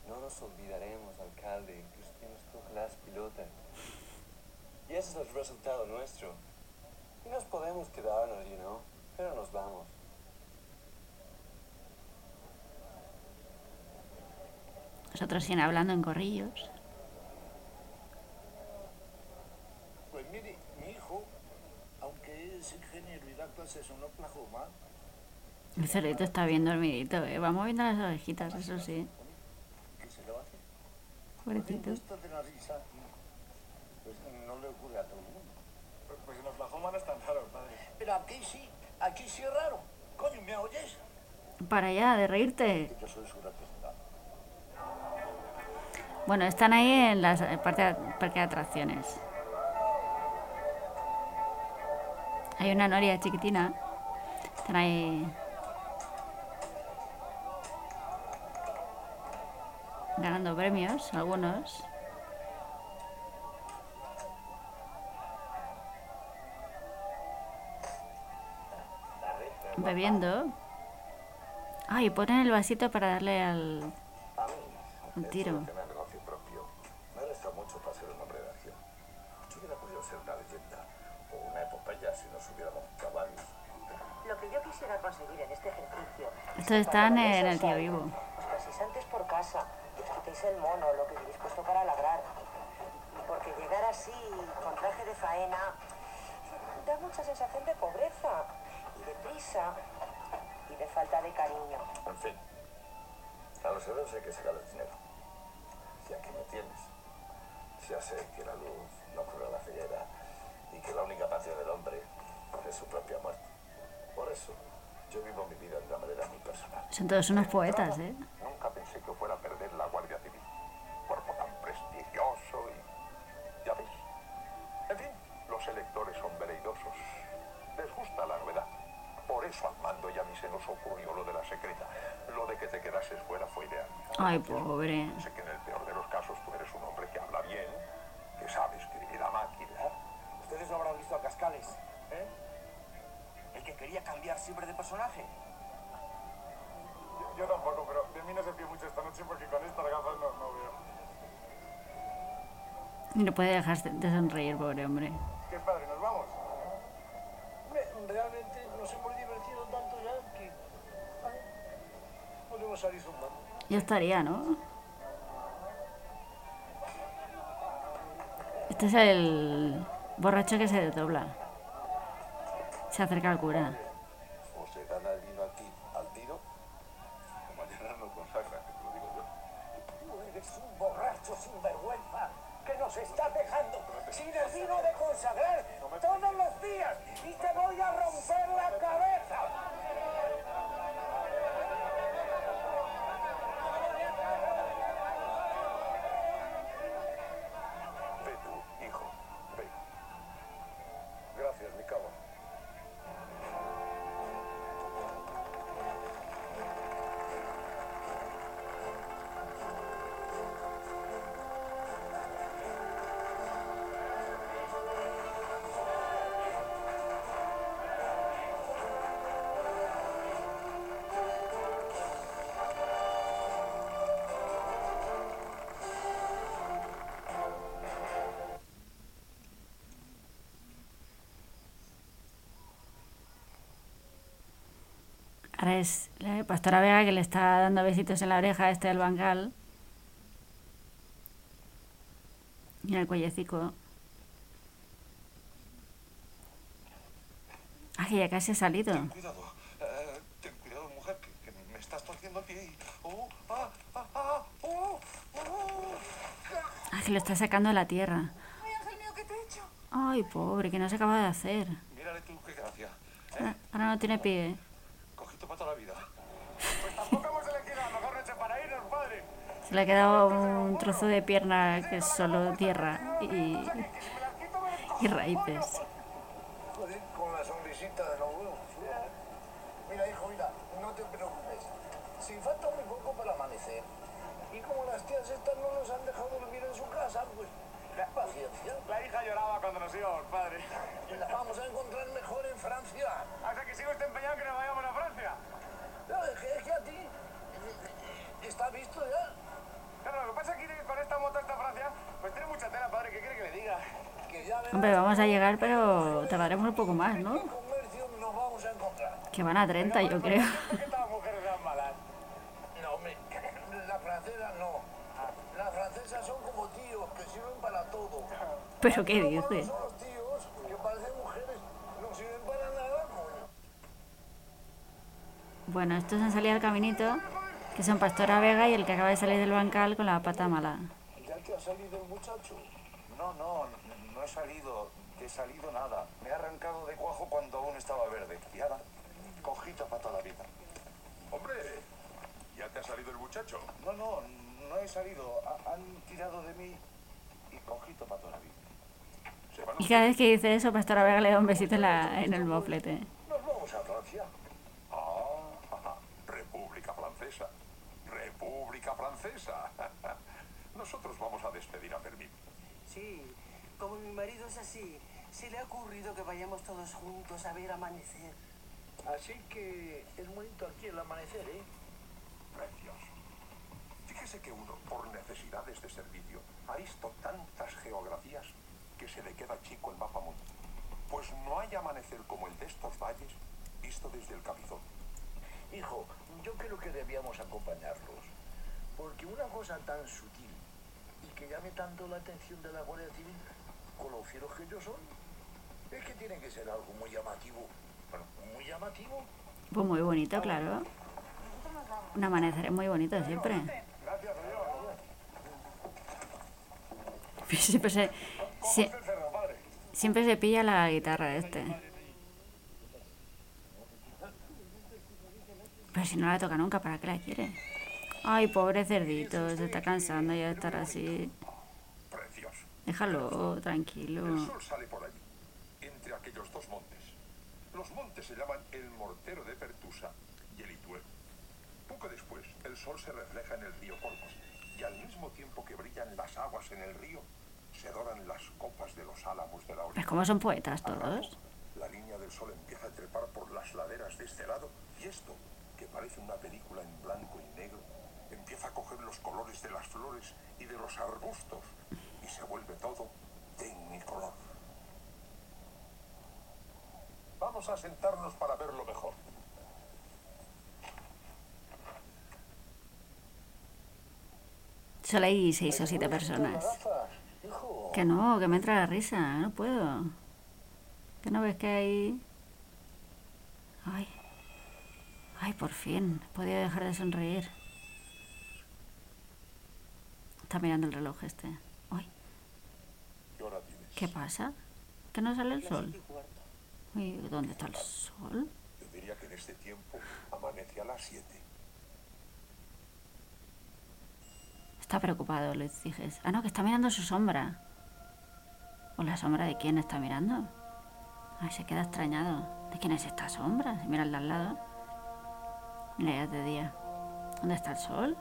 No nos olvidaremos, alcalde, que usted nos toca las pilotas. Y ese es el resultado nuestro. Y nos podemos quedarnos, you know, pero nos vamos. Nosotros siguen hablando en corrillos. Pues mire, es ingeniero y da clases en Oklahoma, El cerrito está bien dormidito, ¿eh? Va moviendo las ovejitas, eso sí. ¿qué se le va a hacer? Pobrecito. Esto de la risa, pues no le ocurre a todo el mundo. Pues en Oklahoma no es tan raro, padre. Pero aquí sí, aquí sí es raro. Coño, ¿me oyes? Para allá, de reírte. Yo soy su. Bueno, están ahí en la parte de, parque de atracciones. Hay una noria chiquitina. Ahí. Ganando premios, algunos. Bebiendo. Ay, ponen el vasito para darle al, al tiro. Si nos hubiéramos caballos. Lo que yo quisiera conseguir en este ejercicio Estos están en el tío vivo. os paséis antes por casa y os quitéis el mono, lo que llevéis puesto para ladrar. Porque llegar así, con traje de faena, da mucha sensación de pobreza y de prisa y de falta de cariño. En fin, a los hebreos hay que sacar el dinero. Si aquí me tienes, ya sé que la luz no cura la ceguera y que la única patria del hombre es su propia muerte. Por eso, yo vivo mi vida de una manera muy personal. Son todos unos poetas, ¿eh? Nunca pensé que fuera a perder la Guardia Civil. Cuerpo tan prestigioso y... Ya veis. En fin, los electores son veleidosos. Les gusta la novedad. Por eso al mando y a mí se nos ocurrió lo de la secreta. Lo de que te quedases fuera fue ideal. Ay, pobre. Sé que en el peor de los casos tú eres un hombre que habla bien, que sabe escribir a máquina. Ustedes no habrán visto a Cascales, ¿eh? El que quería cambiar siempre de personaje. Yo, yo tampoco, pero de mí no se fíe mucho esta noche porque con estas gafas no, no veo. Y no puede dejarse de sonreír, pobre hombre. ¿Qué padre? ¿Nos vamos? Hombre, realmente nos hemos divertido tanto ya que... podemos salir zumbando. Ya estaría, ¿no? Este es el borracho que se desdobla. Se acerca al cura. O se gana el vino aquí al tiro, o mañana no consagra, que te lo digo yo. Tú eres un borracho sinvergüenza que nos estás dejando sin el vino de consagrar todos los días y te voy a romper la cabeza. Ahora es la pastora Vega que le está dando besitos en la oreja a este del bancal. Y en el cuellecico. Ah, que ya casi ha salido. Cuidado, eh, ten cuidado, mujer, que, que me estás torciendo el pie. y- Oh, ah, ah, ah, oh, oh. Ah, que lo está sacando de la tierra. Ay, ángel mío, ¿qué te he hecho? Ay, pobre, que no se acaba de hacer. Mírale tú, qué gracia. Ahora, ahora no tiene pie. Cojito para toda la vida. Pues tampoco hemos elegido la mejor noche para irnos, padre. Se le ha quedado un trozo de pierna que es solo tierra y, y raíces. Con la sonrisita de los huevos. Mira, hijo, mira, no te preocupes. Si falta muy poco para amanecer, y como las tías estas no nos han dejado dormir en su casa, pues paciencia. La hija lloraba cuando nos íbamos, padre. La vamos a encontrar mejor en Francia. Sea que sigo usted empeñado en que nos vayamos a Francia. No, es que, es que a ti eh, está visto ya. Claro, lo que pasa es que con esta moto hasta Francia, pues tiene mucha tela, padre. ¿Qué quiere que le diga? Que ya verás Hombre, vamos a llegar, pero tardaremos un poco más, ¿no? Que van a 30, yo creo. Que. ¿Pero qué Lo dice? malo son los tíos que parecen mujeres, no sirven para nada, coño. Bueno, estos han salido al caminito, que son Pastora Vega y el que acaba de salir del bancal con la pata mala. ¿Ya te ha salido el muchacho? No, no he salido, he salido nada. Me he arrancado de cuajo cuando aún estaba verde. Y ahora, cojito para toda la vida. Hombre, ¿ya te ha salido el muchacho? No, no, no he salido. Ha- han tirado de mí y cojito para toda la vida. Y cada vez que dice eso, Pastora Vega le da un besito en, la, en el moflete. Nos vamos a Francia. Ah. República Francesa. República Francesa. Nosotros vamos a despedir a Fermín. Sí, como mi marido es así, se le ha ocurrido que vayamos todos juntos a ver amanecer. Así que es bonito aquí el amanecer, ¿eh? Precioso. Fíjese que uno, por necesidades de servicio, ha visto tantas geografías que se le queda chico el mapa mundo. Pues no hay amanecer como el de estos valles visto desde el capizón. Hijo, yo creo que debíamos acompañarlos. Porque una cosa tan sutil y que llame tanto la atención de la Guardia Civil, con los fieros que ellos son, es que tiene que ser algo muy llamativo. Bueno, muy llamativo. Pues muy bonito, claro. Un amanecer es muy bonito siempre. Siempre se, padre. siempre se pilla la guitarra este. Pero si no la toca nunca, ¿para qué la quiere? Ay, pobre cerdito, se está cansando ya de estar así. Déjalo, El tranquilo. sol sale por allí, entre aquellos dos montes. Los montes se llaman el Mortero de Pertusa y el Ituero. Poco después, el sol se refleja en el río Corpus y al mismo tiempo que brillan las aguas en el río, se doran las copas de los álamos de la orilla. Pues como son poetas todos. La línea del sol empieza a trepar por las laderas de este lado y esto, que parece una película en blanco y negro, empieza a coger los colores de las flores y de los arbustos y se vuelve todo tecnicolor. Vamos a sentarnos para verlo mejor. Solo hay seis o siete personas. Que no, que me entra la risa, no puedo. Que no ves que hay... Ay. Ay, por fin. Podido dejar de sonreír. Está mirando el reloj este. ¿Qué pasa? ¿Que no sale el sol? Uy, ¿dónde está el sol? Yo diría que en este tiempo amanece a las 7. Está preocupado, Luis Ciges. Ah, no, que está mirando su sombra. ¿O la sombra de quién está mirando? Ay, se queda extrañado. ¿De quién es esta sombra? Se mira al de al lado. Mira, ya de día. ¿Dónde está el sol?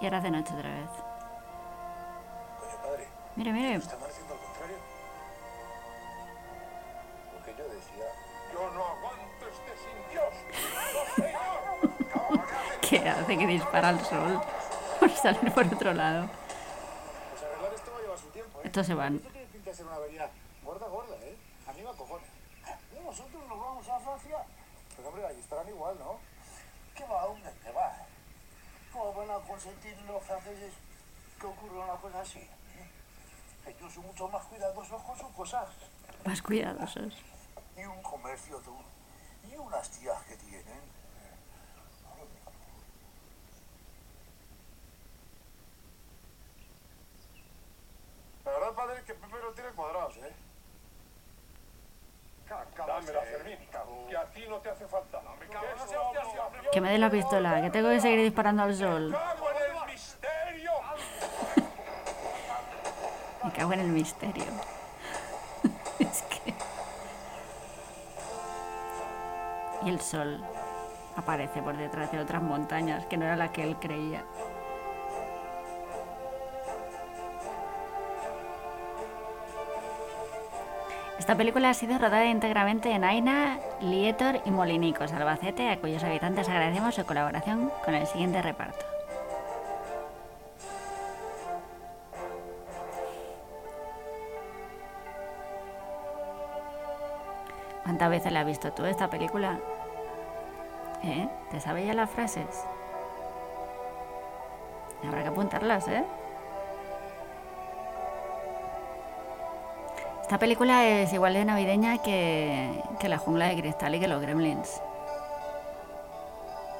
Y ahora es de noche otra vez. Oye, padre, Mire, mire. ¿está amaneciendo al contrario? Lo que yo decía. Yo no aguanto este sin Dios. ¡No, señor! ¿Qué hace que dispara al sol? Por salir por otro lado. Pues arreglar esto va a llevar su tiempo, ¿eh? Estos se van. Esto tiene pinta que ser una avería gorda, gorda, ¿eh? A mí me acojona. Y nosotros nos vamos a Francia. Pero hombre, allí estarán igual, ¿no? ¿Qué va, va? ¿Cómo van a consentir los franceses que ocurra una cosa así? eh? Ellos son mucho más cuidadosos con sus cosas. Más cuidadosos. Y un comercio, tú. Y unas tías que tienen. La verdad, padre, que Pepe lo tiene cuadrados, ¿eh? Dámela, que a ti no te hace falta. Que me dé la pistola, que tengo que seguir disparando al sol. cago en el misterio! Me cago en el misterio. es que... Y el sol aparece por detrás de otras montañas, que no era la que él creía. Esta película ha sido rodada íntegramente en Aina, Lietor y Molinicos, Albacete, a cuyos habitantes agradecemos su colaboración con el siguiente reparto. ¿Cuántas veces la has visto tú esta película? ¿Eh? ¿Te sabes ya las frases? Habrá que apuntarlas, ¿eh? Esta película es igual de navideña que, La jungla de cristal y que los gremlins.